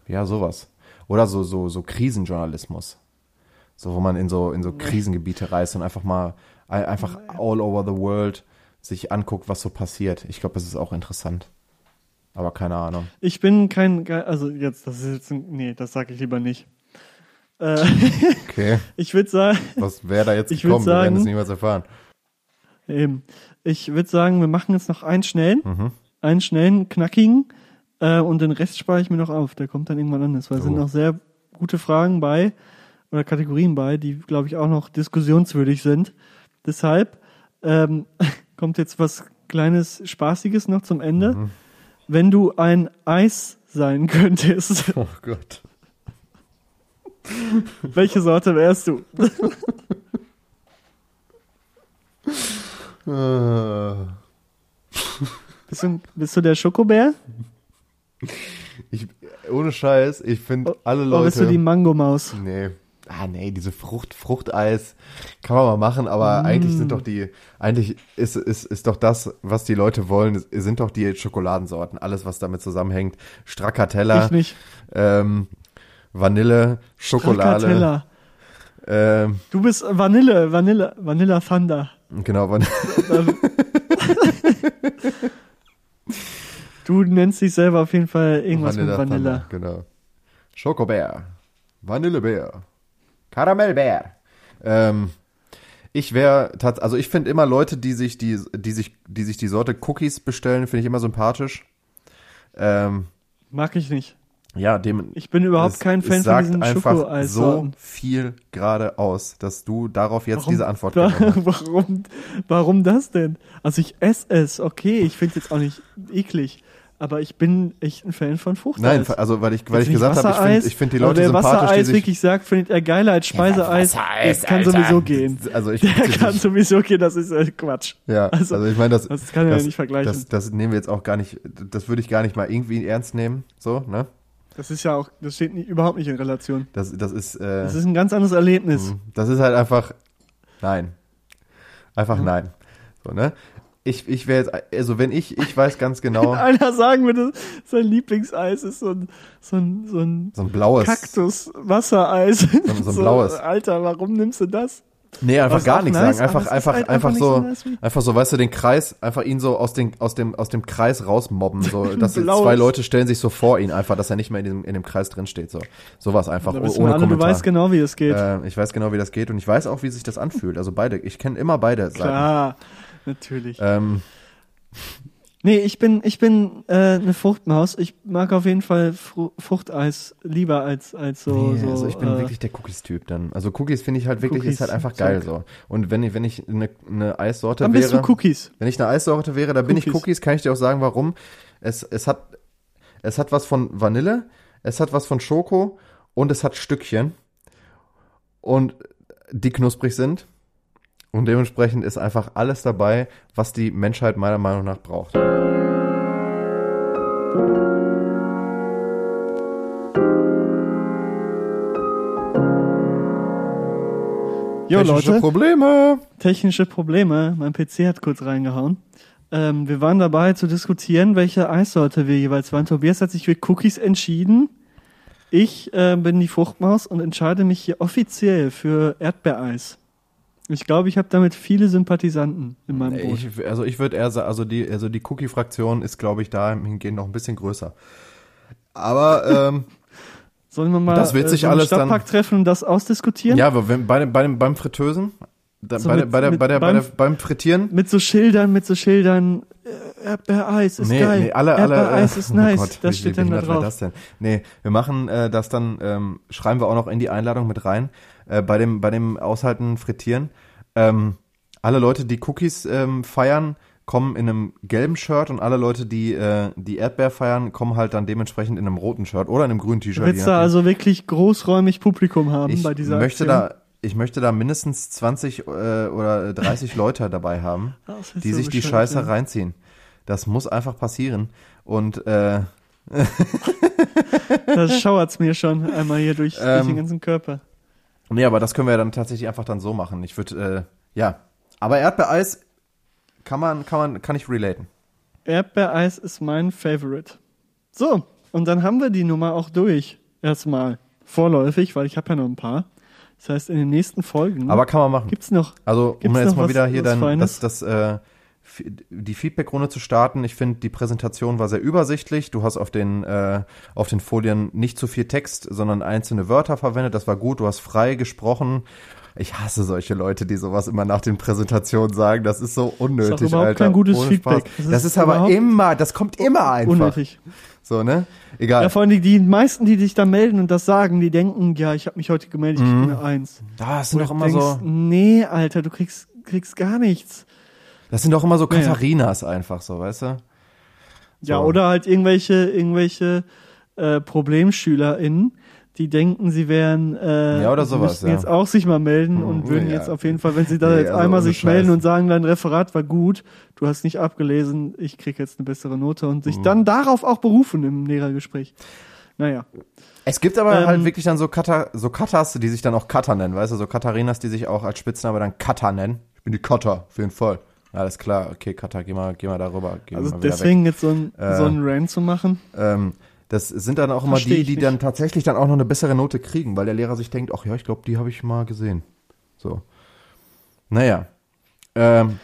ja, sowas. Oder so, so, so Krisenjournalismus. So, wo man in so, in so Krisengebiete reist und einfach mal, ein- einfach all over the world sich anguckt, was so passiert. Ich glaube, das ist auch interessant. Aber keine Ahnung. ich bin kein, also jetzt, das ist jetzt, ein, nee, das sage ich lieber nicht. Äh, Okay. ich würde sagen, Was wäre da jetzt gekommen? würd Wir werden es sagen- niemals erfahren. eben, ich würde sagen, wir machen jetzt noch einen schnellen, Mhm. einen schnellen, knackigen, äh, und den Rest spare ich mir noch auf. Der kommt dann irgendwann anders, weil es sind Oh. noch sehr gute Fragen bei oder Kategorien bei, die, glaube ich, auch noch diskussionswürdig sind. Deshalb ähm, kommt jetzt was kleines Spaßiges noch zum Ende. Mhm. Wenn du ein Eis sein könntest, Oh Gott. welche Sorte wärst du? Äh, Bist du, bist du der Schokobär? Ich, ohne Scheiß, ich finde alle Oder bist du die Leute. Mangomaus? Nee. Ah, nee, diese Frucht, Fruchteis kann man mal machen, aber Mm. eigentlich sind doch die, eigentlich ist, ist, ist doch das, was die Leute wollen, sind doch die Schokoladensorten. Alles, was damit zusammenhängt. Stracciatella, Ich nicht. ähm, Vanille, Schokolade. Ähm, Du bist Vanille, Vanille, Vanilla Thunder. genau, Van Du nennst dich selber auf jeden Fall irgendwas Vanilla. mit Vanilla. Thunder, Genau. Schokobär. Vanillebär. Karamellbär. Ähm, ich wäre also ich finde immer Leute, die sich die, die sich, die sich die Sorte Cookies bestellen, finde ich immer sympathisch. Ähm, Mag ich nicht. ja, dem Ich bin überhaupt es- kein es Fan von sagt diesen einfach so viel gerade aus, dass du darauf jetzt Warum diese Antwort da, hast. warum, warum das denn? Also ich esse es, okay, ich finde es jetzt auch nicht eklig, aber ich bin echt ein Fan von Fruchteis. Nein, also weil ich weil ich gesagt habe, ich finde ich find die Leute wer sympathisch, die Wassereis sich wirklich sagt, findet er geiler als Speiseeis. Wassereis, das kann Alter. sowieso gehen. Also ich Der kann sowieso gehen, das ist äh, Quatsch. Ja, Also, also, ich meine, das, Das kann man ja das, nicht vergleichen. Das, das nehmen wir jetzt auch gar nicht, das würde ich gar nicht mal irgendwie ernst nehmen, so, ne? Das ist ja auch, das steht nie, überhaupt nicht in Relation. Das, das ist, äh, Das ist ein ganz anderes Erlebnis. das ist halt einfach, nein. Einfach nein. So, ne? Ich, ich wäre jetzt, also wenn ich, ich weiß ganz genau, Einer sagen würde, sein Lieblingseis ist so ein, so ein, so ein so ein blaues, Kaktus-Wassereis. so ein blaues. Alter, warum nimmst du das? nee, einfach gar nichts nice, sagen, einfach, einfach, halt einfach einfach so, so nice einfach so, weißt du, den Kreis, einfach ihn so aus den, aus dem, aus dem Kreis rausmobben, so, dass zwei Leute stellen sich so vor ihn einfach, dass er nicht mehr in dem, in dem Kreis drin steht, so. Sowas einfach, Da wir ohne alle, Kommentar. du weißt genau, wie es geht. Äh, ich weiß genau, wie das geht und ich weiß auch, wie sich das anfühlt. Also beide, ich kenne immer beide Seiten. Natürlich. Ähm, Nee, ich bin, ich bin äh, eine Fruchtmaus. Ich mag auf jeden Fall Fru Fruchteis lieber als, als so. nee, so also ich bin äh, wirklich der Cookies-Typ dann. Also Cookies finde ich halt wirklich, Cookies ist halt einfach Zeug. geil so. Und wenn ich, wenn ich eine, eine Eissorte Dann wäre. bist du Cookies. Wenn ich eine Eissorte wäre, da bin ich Cookies. Cookies, kann ich dir auch sagen, warum. Es, es hat, es hat was von Vanille, es hat was von Schoko und es hat Stückchen. Und die knusprig sind. Und dementsprechend ist einfach alles dabei, was die Menschheit meiner Meinung nach braucht. Jo, Technische Leute, Probleme. technische Probleme. Mein PC hat kurz reingehauen. Ähm, wir waren dabei zu diskutieren, welche Eissorte wir jeweils waren. Tobias hat sich für Cookies entschieden. Ich äh, bin die Fruchtmaus und entscheide mich hier offiziell für Erdbeereis. Ich glaube, ich habe damit viele Sympathisanten in meinem Boot. Ich, also ich würde eher sagen, also die, also die Cookie-Fraktion ist, glaube ich, dahingehend noch ein bisschen größer. Aber ähm, Sollen wir mal Das wird sich so einen alles dann- treffen und das ausdiskutieren? ja, aber wenn, bei, dem- bei beim Fritösen, da, So bei, der- mit- bei, der, mit- bei, der, bei beim- der, beim Frittieren, Mit so Schildern, mit so Schildern. äh, Erdbeereis ist nee, geil. nee, alle, Erdbeereis äh, ist nice. Oh Gott, das wie- steht wie dann da behindert war drauf. Das denn? Nee, wir machen äh, das dann, ähm, schreiben wir auch noch in die Einladung mit rein, äh, bei dem, bei dem Aushalten Frittieren. Ähm, alle Leute, die Cookies ähm, feiern, kommen in einem gelben Shirt und alle Leute, die äh, die Erdbeer feiern, kommen halt dann dementsprechend in einem roten Shirt oder in einem grünen Du T-Shirt. willst da nachdem. also wirklich großräumig Publikum haben ich bei dieser möchte Aktion? da ich möchte da mindestens 20 äh, oder 30 Leute dabei haben, Das wird die so sich die Scheiße werden. reinziehen. Das muss einfach passieren. Und äh, Da schauert's mir schon einmal hier durch, durch Ähm, den ganzen Körper. Nee, aber das können wir dann tatsächlich einfach dann so machen. Ich würde, äh, ja. Aber Erdbeereis kann man, kann man, kann ich relaten. Erdbeereis ist mein Favorite. So, und dann haben wir die Nummer auch durch. Erstmal vorläufig, weil ich habe ja noch ein paar. Das heißt, in den nächsten Folgen Aber kann man machen. gibt's noch. Also, um jetzt mal wieder hier dann das, das, äh, die Feedback-Runde zu starten. Ich finde, die Präsentation war sehr übersichtlich. Du hast auf den, äh, auf den Folien nicht zu viel Text, sondern einzelne Wörter verwendet. Das war gut. Du hast frei gesprochen. Ich hasse solche Leute, die sowas immer nach den Präsentationen sagen. Das ist so unnötig, Ist auch überhaupt Alter. kein gutes Ohne Feedback. Spaß. Das Das ist ist, aber immer, das kommt immer einfach. Unnötig. So, ne? Egal. Ja, vor allem die, die meisten, die sich da melden und das sagen, die denken, ja, ich habe mich heute gemeldet, ich krieg eine Eins. das Wo sind doch immer denkst, so, Nee, Alter, du kriegst, kriegst gar nichts. Das sind doch immer so. Katharinas einfach so, weißt du? Ja, So. oder halt irgendwelche, irgendwelche äh, ProblemschülerInnen, die denken, sie wären äh, Ja, oder sowas, müssten ja. jetzt auch sich mal melden Hm, und würden ja. jetzt auf jeden Fall, wenn sie da Nee, jetzt also einmal sich Scheiß. melden und sagen, dein Referat war gut, du hast nicht abgelesen, ich krieg jetzt eine bessere Note und sich dann darauf auch berufen im Lehrergespräch. Naja. Es gibt aber Ähm, halt wirklich dann so Kata, so Katas, die sich dann auch Kata nennen, weißt du, so Katharinas, die sich auch als Spitzname dann Kata nennen. Ich bin die Kata, auf jeden Fall. Alles klar, okay, Kata, geh mal, geh mal darüber, geh Also mal deswegen jetzt so ein, Äh, so ein Rant zu machen. Ähm, das sind dann auch immer Versteh die, die nicht. dann tatsächlich dann auch noch eine bessere Note kriegen, weil der Lehrer sich denkt, ach ja, ich glaube, die habe ich mal gesehen. So. Naja. Ähm,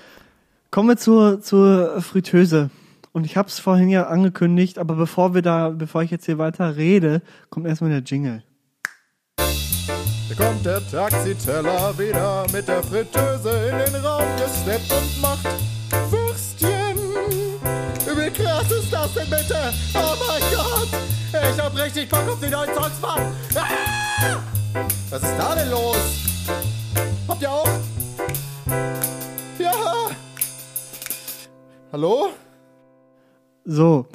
Kommen wir zur, zur Fritteuse. Und ich habe es vorhin ja angekündigt, aber bevor wir da, bevor ich jetzt hier weiter rede, kommt erstmal der Jingle. Da kommt der Taxiteller wieder mit der Fritteuse in den Raum gesteppt und macht Würstchen. Wie krass ist das denn bitte? Oh mein Gott! Ich hab richtig Bock auf die neuen Songs, Mann! Ah! Was ist da denn los? Habt ihr auch? Ja! Hallo? So,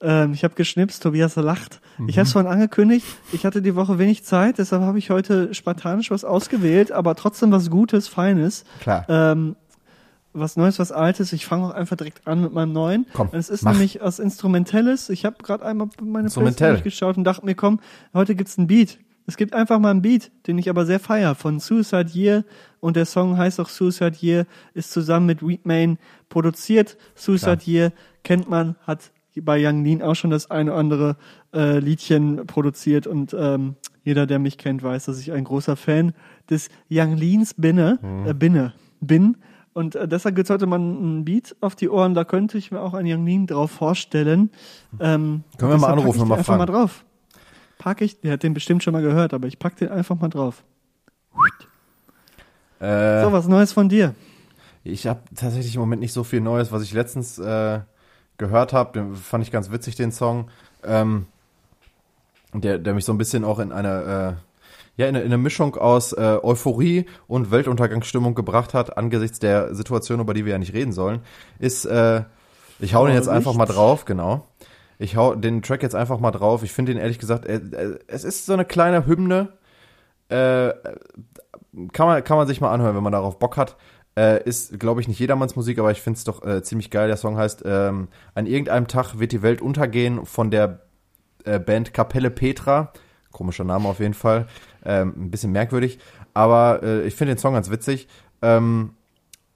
ähm, ich habe geschnipst, Tobias lacht. Ich habe es vorhin angekündigt, ich hatte die Woche wenig Zeit, deshalb habe ich heute spartanisch was ausgewählt, aber trotzdem was Gutes, Feines. klar. Ähm, was Neues, was Altes. Ich fange auch einfach direkt an mit meinem neuen. Komm, Und es ist mach. nämlich was Instrumentelles. Ich habe gerade einmal meine. Playlist durchgeschaut und dachte mir, komm, heute gibt's einen Beat. Es gibt einfach mal einen Beat, den ich aber sehr feier, von Suicide Year. Und der Song heißt auch Suicide Year, ist zusammen mit Weedmain produziert. Suicide Year kennt man, hat bei Young Lean auch schon das eine oder andere äh, Liedchen produziert. Und ähm, jeder, der mich kennt, weiß, dass ich ein großer Fan des Young Leans binne, Mhm. äh, binne, bin. Und äh, deshalb gibt's heute mal ein Beat auf die Ohren, da könnte ich mir auch einen Young Lean drauf vorstellen. Ähm, Können wir mal anrufen ich und mal einfach mal fragen. drauf. Pack ich, der hat den bestimmt schon mal gehört, aber ich pack den einfach mal drauf. Äh, So, was Neues von dir. Ich habe tatsächlich im Moment nicht so viel Neues, was ich letztens äh, gehört habe. Den fand ich ganz witzig, den Song. Ähm, der, der mich so ein bisschen auch in eine, äh, ja, in eine, in eine Mischung aus äh, Euphorie und Weltuntergangsstimmung gebracht hat, angesichts der Situation, über die wir ja nicht reden sollen, ist, äh, ich hau den jetzt einfach mal drauf, genau. Ich hau den Track jetzt einfach mal drauf. Ich finde den ehrlich gesagt, äh, äh, es ist so eine kleine Hymne. Äh, kann man, kann man sich mal anhören, wenn man darauf Bock hat. Äh, ist, glaube ich, nicht jedermanns Musik, aber ich finde es doch äh, ziemlich geil. Der Song heißt ähm, An irgendeinem Tag wird die Welt untergehen von der äh, Band Kapelle Petra. Komischer Name auf jeden Fall. Ähm, ein bisschen merkwürdig. Aber äh, ich finde den Song ganz witzig. Ähm,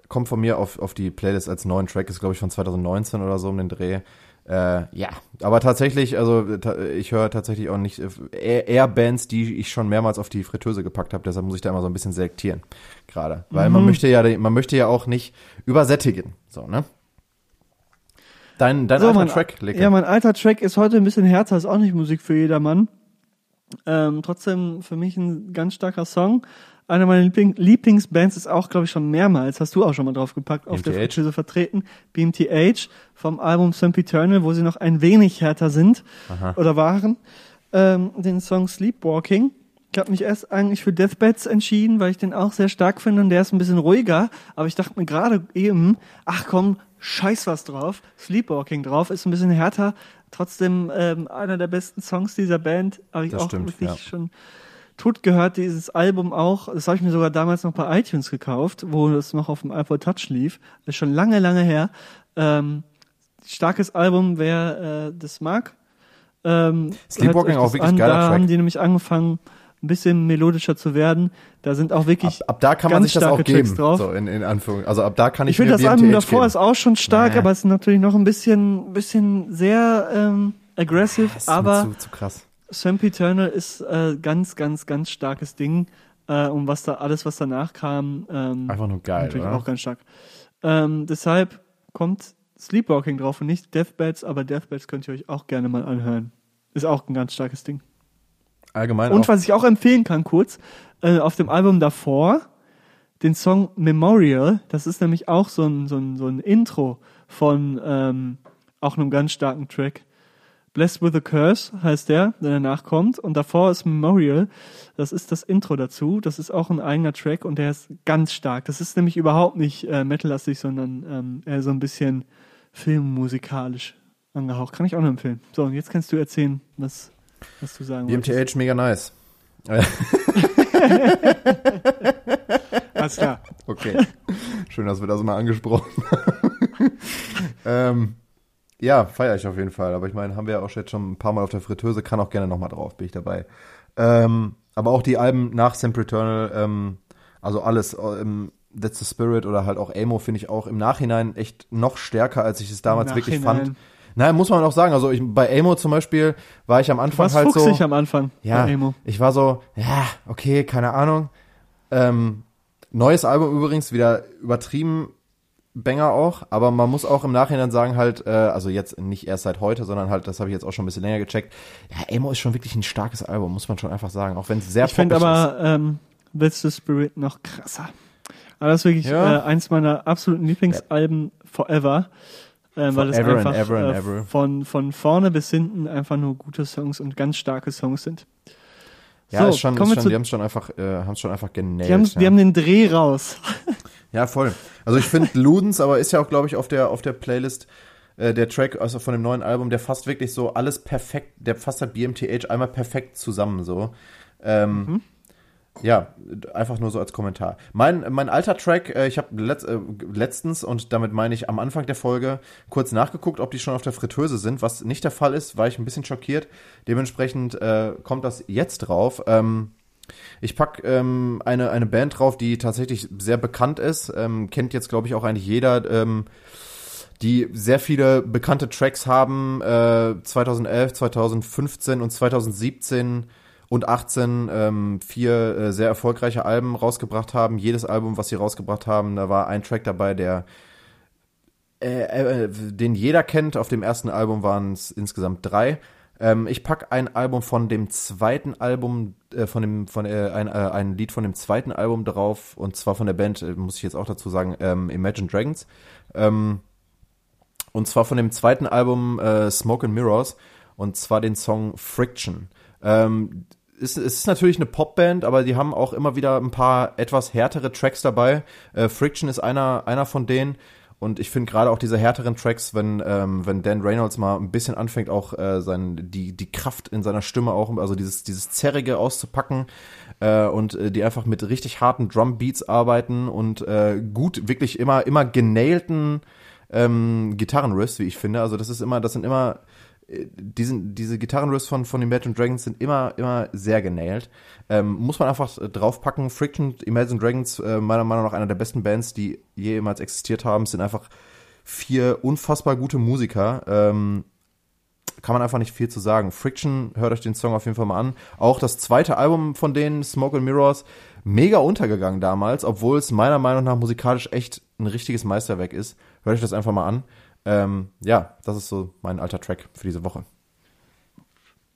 kommt von mir auf, auf die Playlist als neuen Track, ist glaube ich von 2019 oder so um den Dreh. Äh, ja, aber tatsächlich, also ich höre tatsächlich auch nicht äh, eher, eher Bands, die ich schon mehrmals auf die Fritteuse gepackt habe. Deshalb muss ich da immer so ein bisschen selektieren, gerade, weil man möchte ja, man möchte ja auch nicht übersättigen, so ne? Dein, dein So, alter mein, Track, Leke. ja, mein alter Track ist heute ein bisschen härter, ist auch nicht Musik für jedermann. Ähm, trotzdem für mich ein ganz starker Song. Einer meiner Liebling Lieblingsbands ist auch, glaube ich, schon mehrmals, hast du auch schon mal drauf gepackt, auf der BMTH. Fritteuse vertreten. BMTH vom Album Sempiternal, wo sie noch ein wenig härter sind oder waren. Ähm, den Song Sleepwalking. Ich habe mich erst eigentlich für Deathbeds entschieden, weil ich den auch sehr stark finde und der ist ein bisschen ruhiger. Aber ich dachte mir gerade eben, ach komm, scheiß was drauf. Sleepwalking drauf ist ein bisschen härter. Trotzdem ähm, einer der besten Songs dieser Band. Habe ich Das auch stimmt, wirklich ja. schon tot gehört. Dieses Album auch. Das habe ich mir sogar damals noch bei iTunes gekauft, wo das noch auf dem iPod Touch lief. Das ist schon lange, lange her. Ähm, starkes Album, wer äh, das mag. Ähm, Sleepwalking auch wirklich an. geiler Da Track. haben die nämlich angefangen, ein bisschen melodischer zu werden. Da sind auch wirklich Ab, ab da kann man sich das auch geben, drauf. so in, in Anführung. Also ab da kann ich, Ich finde, das Album davor geben. ist auch schon stark, Nee. aber es ist natürlich noch ein bisschen, bisschen sehr ähm, aggressive. Das ist aber zu, zu krass. Sempiternal ist äh, ganz, ganz, ganz starkes Ding. Äh, und was da alles, was danach kam, ähm, Einfach nur geil, natürlich oder? auch ganz stark. Ähm, deshalb kommt Sleepwalking drauf und nicht Deathbeds, aber Deathbeds könnt ihr euch auch gerne mal anhören. Ist auch ein ganz starkes Ding. Allgemein Und was ich auch empfehlen kann, kurz, äh, auf dem Album davor, den Song Memorial, das ist nämlich auch so ein, so ein, so ein Intro von ähm, auch einem ganz starken Track. Blessed with a Curse heißt der, der danach kommt. Und davor ist Memorial. Das ist das Intro dazu. Das ist auch ein eigener Track und der ist ganz stark. Das ist nämlich überhaupt nicht äh, metallastig, sondern ähm, eher so ein bisschen filmmusikalisch angehaucht. Kann ich auch nur empfehlen. So, und jetzt kannst du erzählen, was, was du sagen wolltest. BMTH mega nice. Alles klar. Okay. Schön, dass wir das mal angesprochen haben. ähm, ja, feiere ich auf jeden Fall. Aber ich meine, haben wir ja auch jetzt schon ein paar Mal auf der Fritteuse, kann auch gerne nochmal drauf, bin ich dabei. Ähm, aber auch die Alben nach Sempriternal, ähm, also alles, ähm, That's the Spirit oder halt auch Amo finde ich auch im Nachhinein echt noch stärker, als ich es damals wirklich fand. Nein, muss man auch sagen. Also ich, bei Amo zum Beispiel war ich am Anfang halt so. fuchsig am Anfang Ja, ich war so, ja, okay, keine Ahnung. Ähm, neues Album übrigens, wieder übertrieben Banger auch, aber man muss auch im Nachhinein sagen halt, äh, also jetzt nicht erst seit heute, sondern halt, das habe ich jetzt auch schon ein bisschen länger gecheckt. Ja, Emo ist schon wirklich ein starkes Album, muss man schon einfach sagen, auch wenn es sehr Ich finde aber ähm, That's the Spirit noch krasser. Aber das ist wirklich Ja. äh, eins meiner absoluten Lieblingsalben forever. Ähm, weil es einfach ever and äh, ever. von, von vorne bis hinten einfach nur gute Songs und ganz starke Songs sind. ist. Ja, so, ist schon, ist wir schon zu- die haben es schon einfach, äh, haben es schon einfach genäht. Die haben, ja. die haben den Dreh raus. Ja, voll. Also ich finde Ludens, aber ist ja auch, glaube ich, auf der, auf der Playlist äh, der Track also von dem neuen Album, der fasst wirklich so alles perfekt, der fasst halt BMTH einmal perfekt zusammen so. Ähm, Ja, einfach nur so als Kommentar. Mein, mein alter Track, äh, ich habe letzt, äh, letztens, und damit meine ich am Anfang der Folge, kurz nachgeguckt, ob die schon auf der Fritteuse sind. Was nicht der Fall ist, war ich ein bisschen schockiert. Dementsprechend äh, kommt das jetzt drauf. Ähm, ich pack ähm, eine, eine Band drauf, die tatsächlich sehr bekannt ist. Ähm, kennt jetzt, glaube ich, auch eigentlich jeder. Ähm, die sehr viele bekannte Tracks haben, äh, 2011, 2015 und 2017 und 18 ähm, vier äh, sehr erfolgreiche Alben rausgebracht haben. Jedes Album, was sie rausgebracht haben, da war ein Track dabei, der äh, äh, den jeder kennt. Auf dem ersten Album waren es insgesamt drei. Ähm, ich pack ein Album von dem zweiten Album, äh, von dem, von äh, ein, äh, ein Lied von dem zweiten Album drauf und zwar von der Band, äh, muss ich jetzt auch dazu sagen, ähm, Imagine Dragons. Ähm, und zwar von dem zweiten Album äh, Smoke and Mirrors und zwar den Song Friction. Ähm, es, es ist natürlich eine Popband, aber die haben auch immer wieder ein paar etwas härtere Tracks dabei. Äh, Friction ist einer, einer von denen. Und ich finde gerade auch diese härteren Tracks, wenn, ähm, wenn Dan Reynolds mal ein bisschen anfängt, auch äh, sein, die, die Kraft in seiner Stimme auch, also dieses, dieses Zerrige auszupacken äh, und äh, die einfach mit richtig harten Drumbeats arbeiten und äh, gut, wirklich immer, immer genailten ähm, Gitarrenriffs, wie ich finde. Also das ist immer, das sind immer diesen, diese Gitarrenriffs von, von Imagine Dragons sind immer, immer sehr genailt. Ähm, muss man einfach draufpacken. Friction, Imagine Dragons, äh, meiner Meinung nach einer der besten Bands, die jemals existiert haben, sind einfach vier unfassbar gute Musiker. Ähm, kann man einfach nicht viel zu sagen. Friction, hört euch den Song auf jeden Fall mal an. Auch das zweite Album von denen, Smoke and Mirrors, mega untergegangen damals, obwohl es meiner Meinung nach musikalisch echt ein richtiges Meisterwerk ist. Hört euch das einfach mal an. Ähm, ja, das ist so mein alter Track für diese Woche.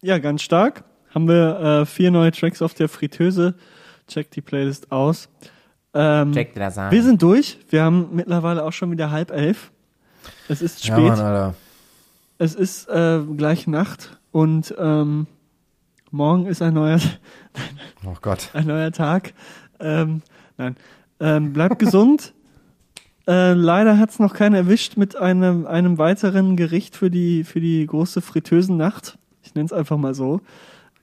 Ja, ganz stark. Haben wir äh, vier neue Tracks auf der Fritteuse. Check die Playlist aus. Ähm, Check das an. Wir sind durch. Wir haben mittlerweile auch schon wieder halb elf. Es ist spät. Ja, Mann, Alter. Es ist äh, gleich Nacht und ähm, morgen ist ein neuer, Oh Gott. ein neuer Tag. Ähm, nein. Ähm, bleibt gesund. Äh, leider hat's noch keiner erwischt mit einem, einem weiteren Gericht für die, für die große Fritteusennacht. Ich nenne es einfach mal so.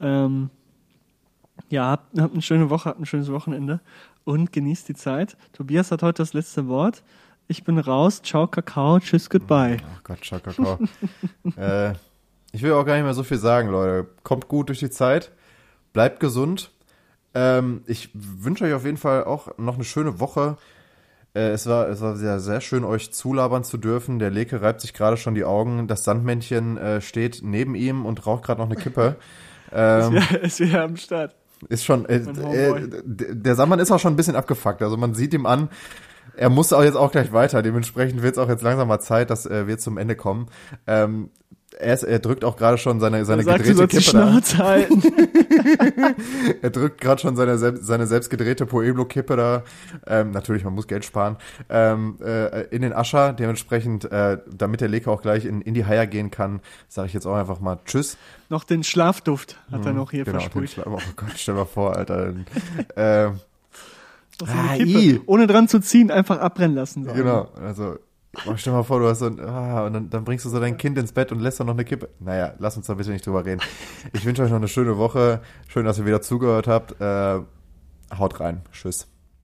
Ähm, ja, habt, habt eine schöne Woche, habt ein schönes Wochenende und genießt die Zeit. Tobias hat heute das letzte Wort. Ich bin raus. Ciao, Kakao. Tschüss, goodbye. Oh Gott, ciao, Kakao. äh, ich will auch gar nicht mehr so viel sagen, Leute. Kommt gut durch die Zeit. Bleibt gesund. Ähm, ich wünsche euch auf jeden Fall auch noch eine schöne Woche. Äh, es war, es war sehr, sehr schön, euch zulabern zu dürfen. Der Leke reibt sich gerade schon die Augen. Das Sandmännchen äh, steht neben ihm und raucht gerade noch eine Kippe. Ähm, Ja, ist wieder am Start. ist schon, äh, äh, der Sandmann ist auch schon ein bisschen abgefuckt. Also man sieht ihm an, er muss auch jetzt auch gleich weiter. Dementsprechend wird es auch jetzt langsam mal Zeit, dass äh, wir zum Ende kommen. Ähm, er, er drückt auch gerade schon seine, seine sagt, gedrehte sollst die Kippe da. Halten. Er drückt gerade schon seine, selbst, seine selbst gedrehte Pueblo-Kippe da. Ähm, natürlich, man muss Geld sparen. Ähm, äh, in den Ascher. Dementsprechend, äh, damit der Leke auch gleich in, in die Haier gehen kann, sage ich jetzt auch einfach mal Tschüss. noch den Schlafduft hat er noch hier Genau, versprüht. Oh Gott, stell mal vor, Alter. ähm, Ah, Kippe, ohne dran zu ziehen, einfach abbrennen lassen. Genau, also oh, stell mal vor, du hast so ein, ah, und dann, dann bringst du so dein Kind ins Bett und lässt dann noch eine Kippe. Naja, lass uns da bitte nicht drüber reden. Ich wünsche euch noch eine schöne Woche. Schön, dass ihr wieder zugehört habt. Äh, haut rein. Tschüss.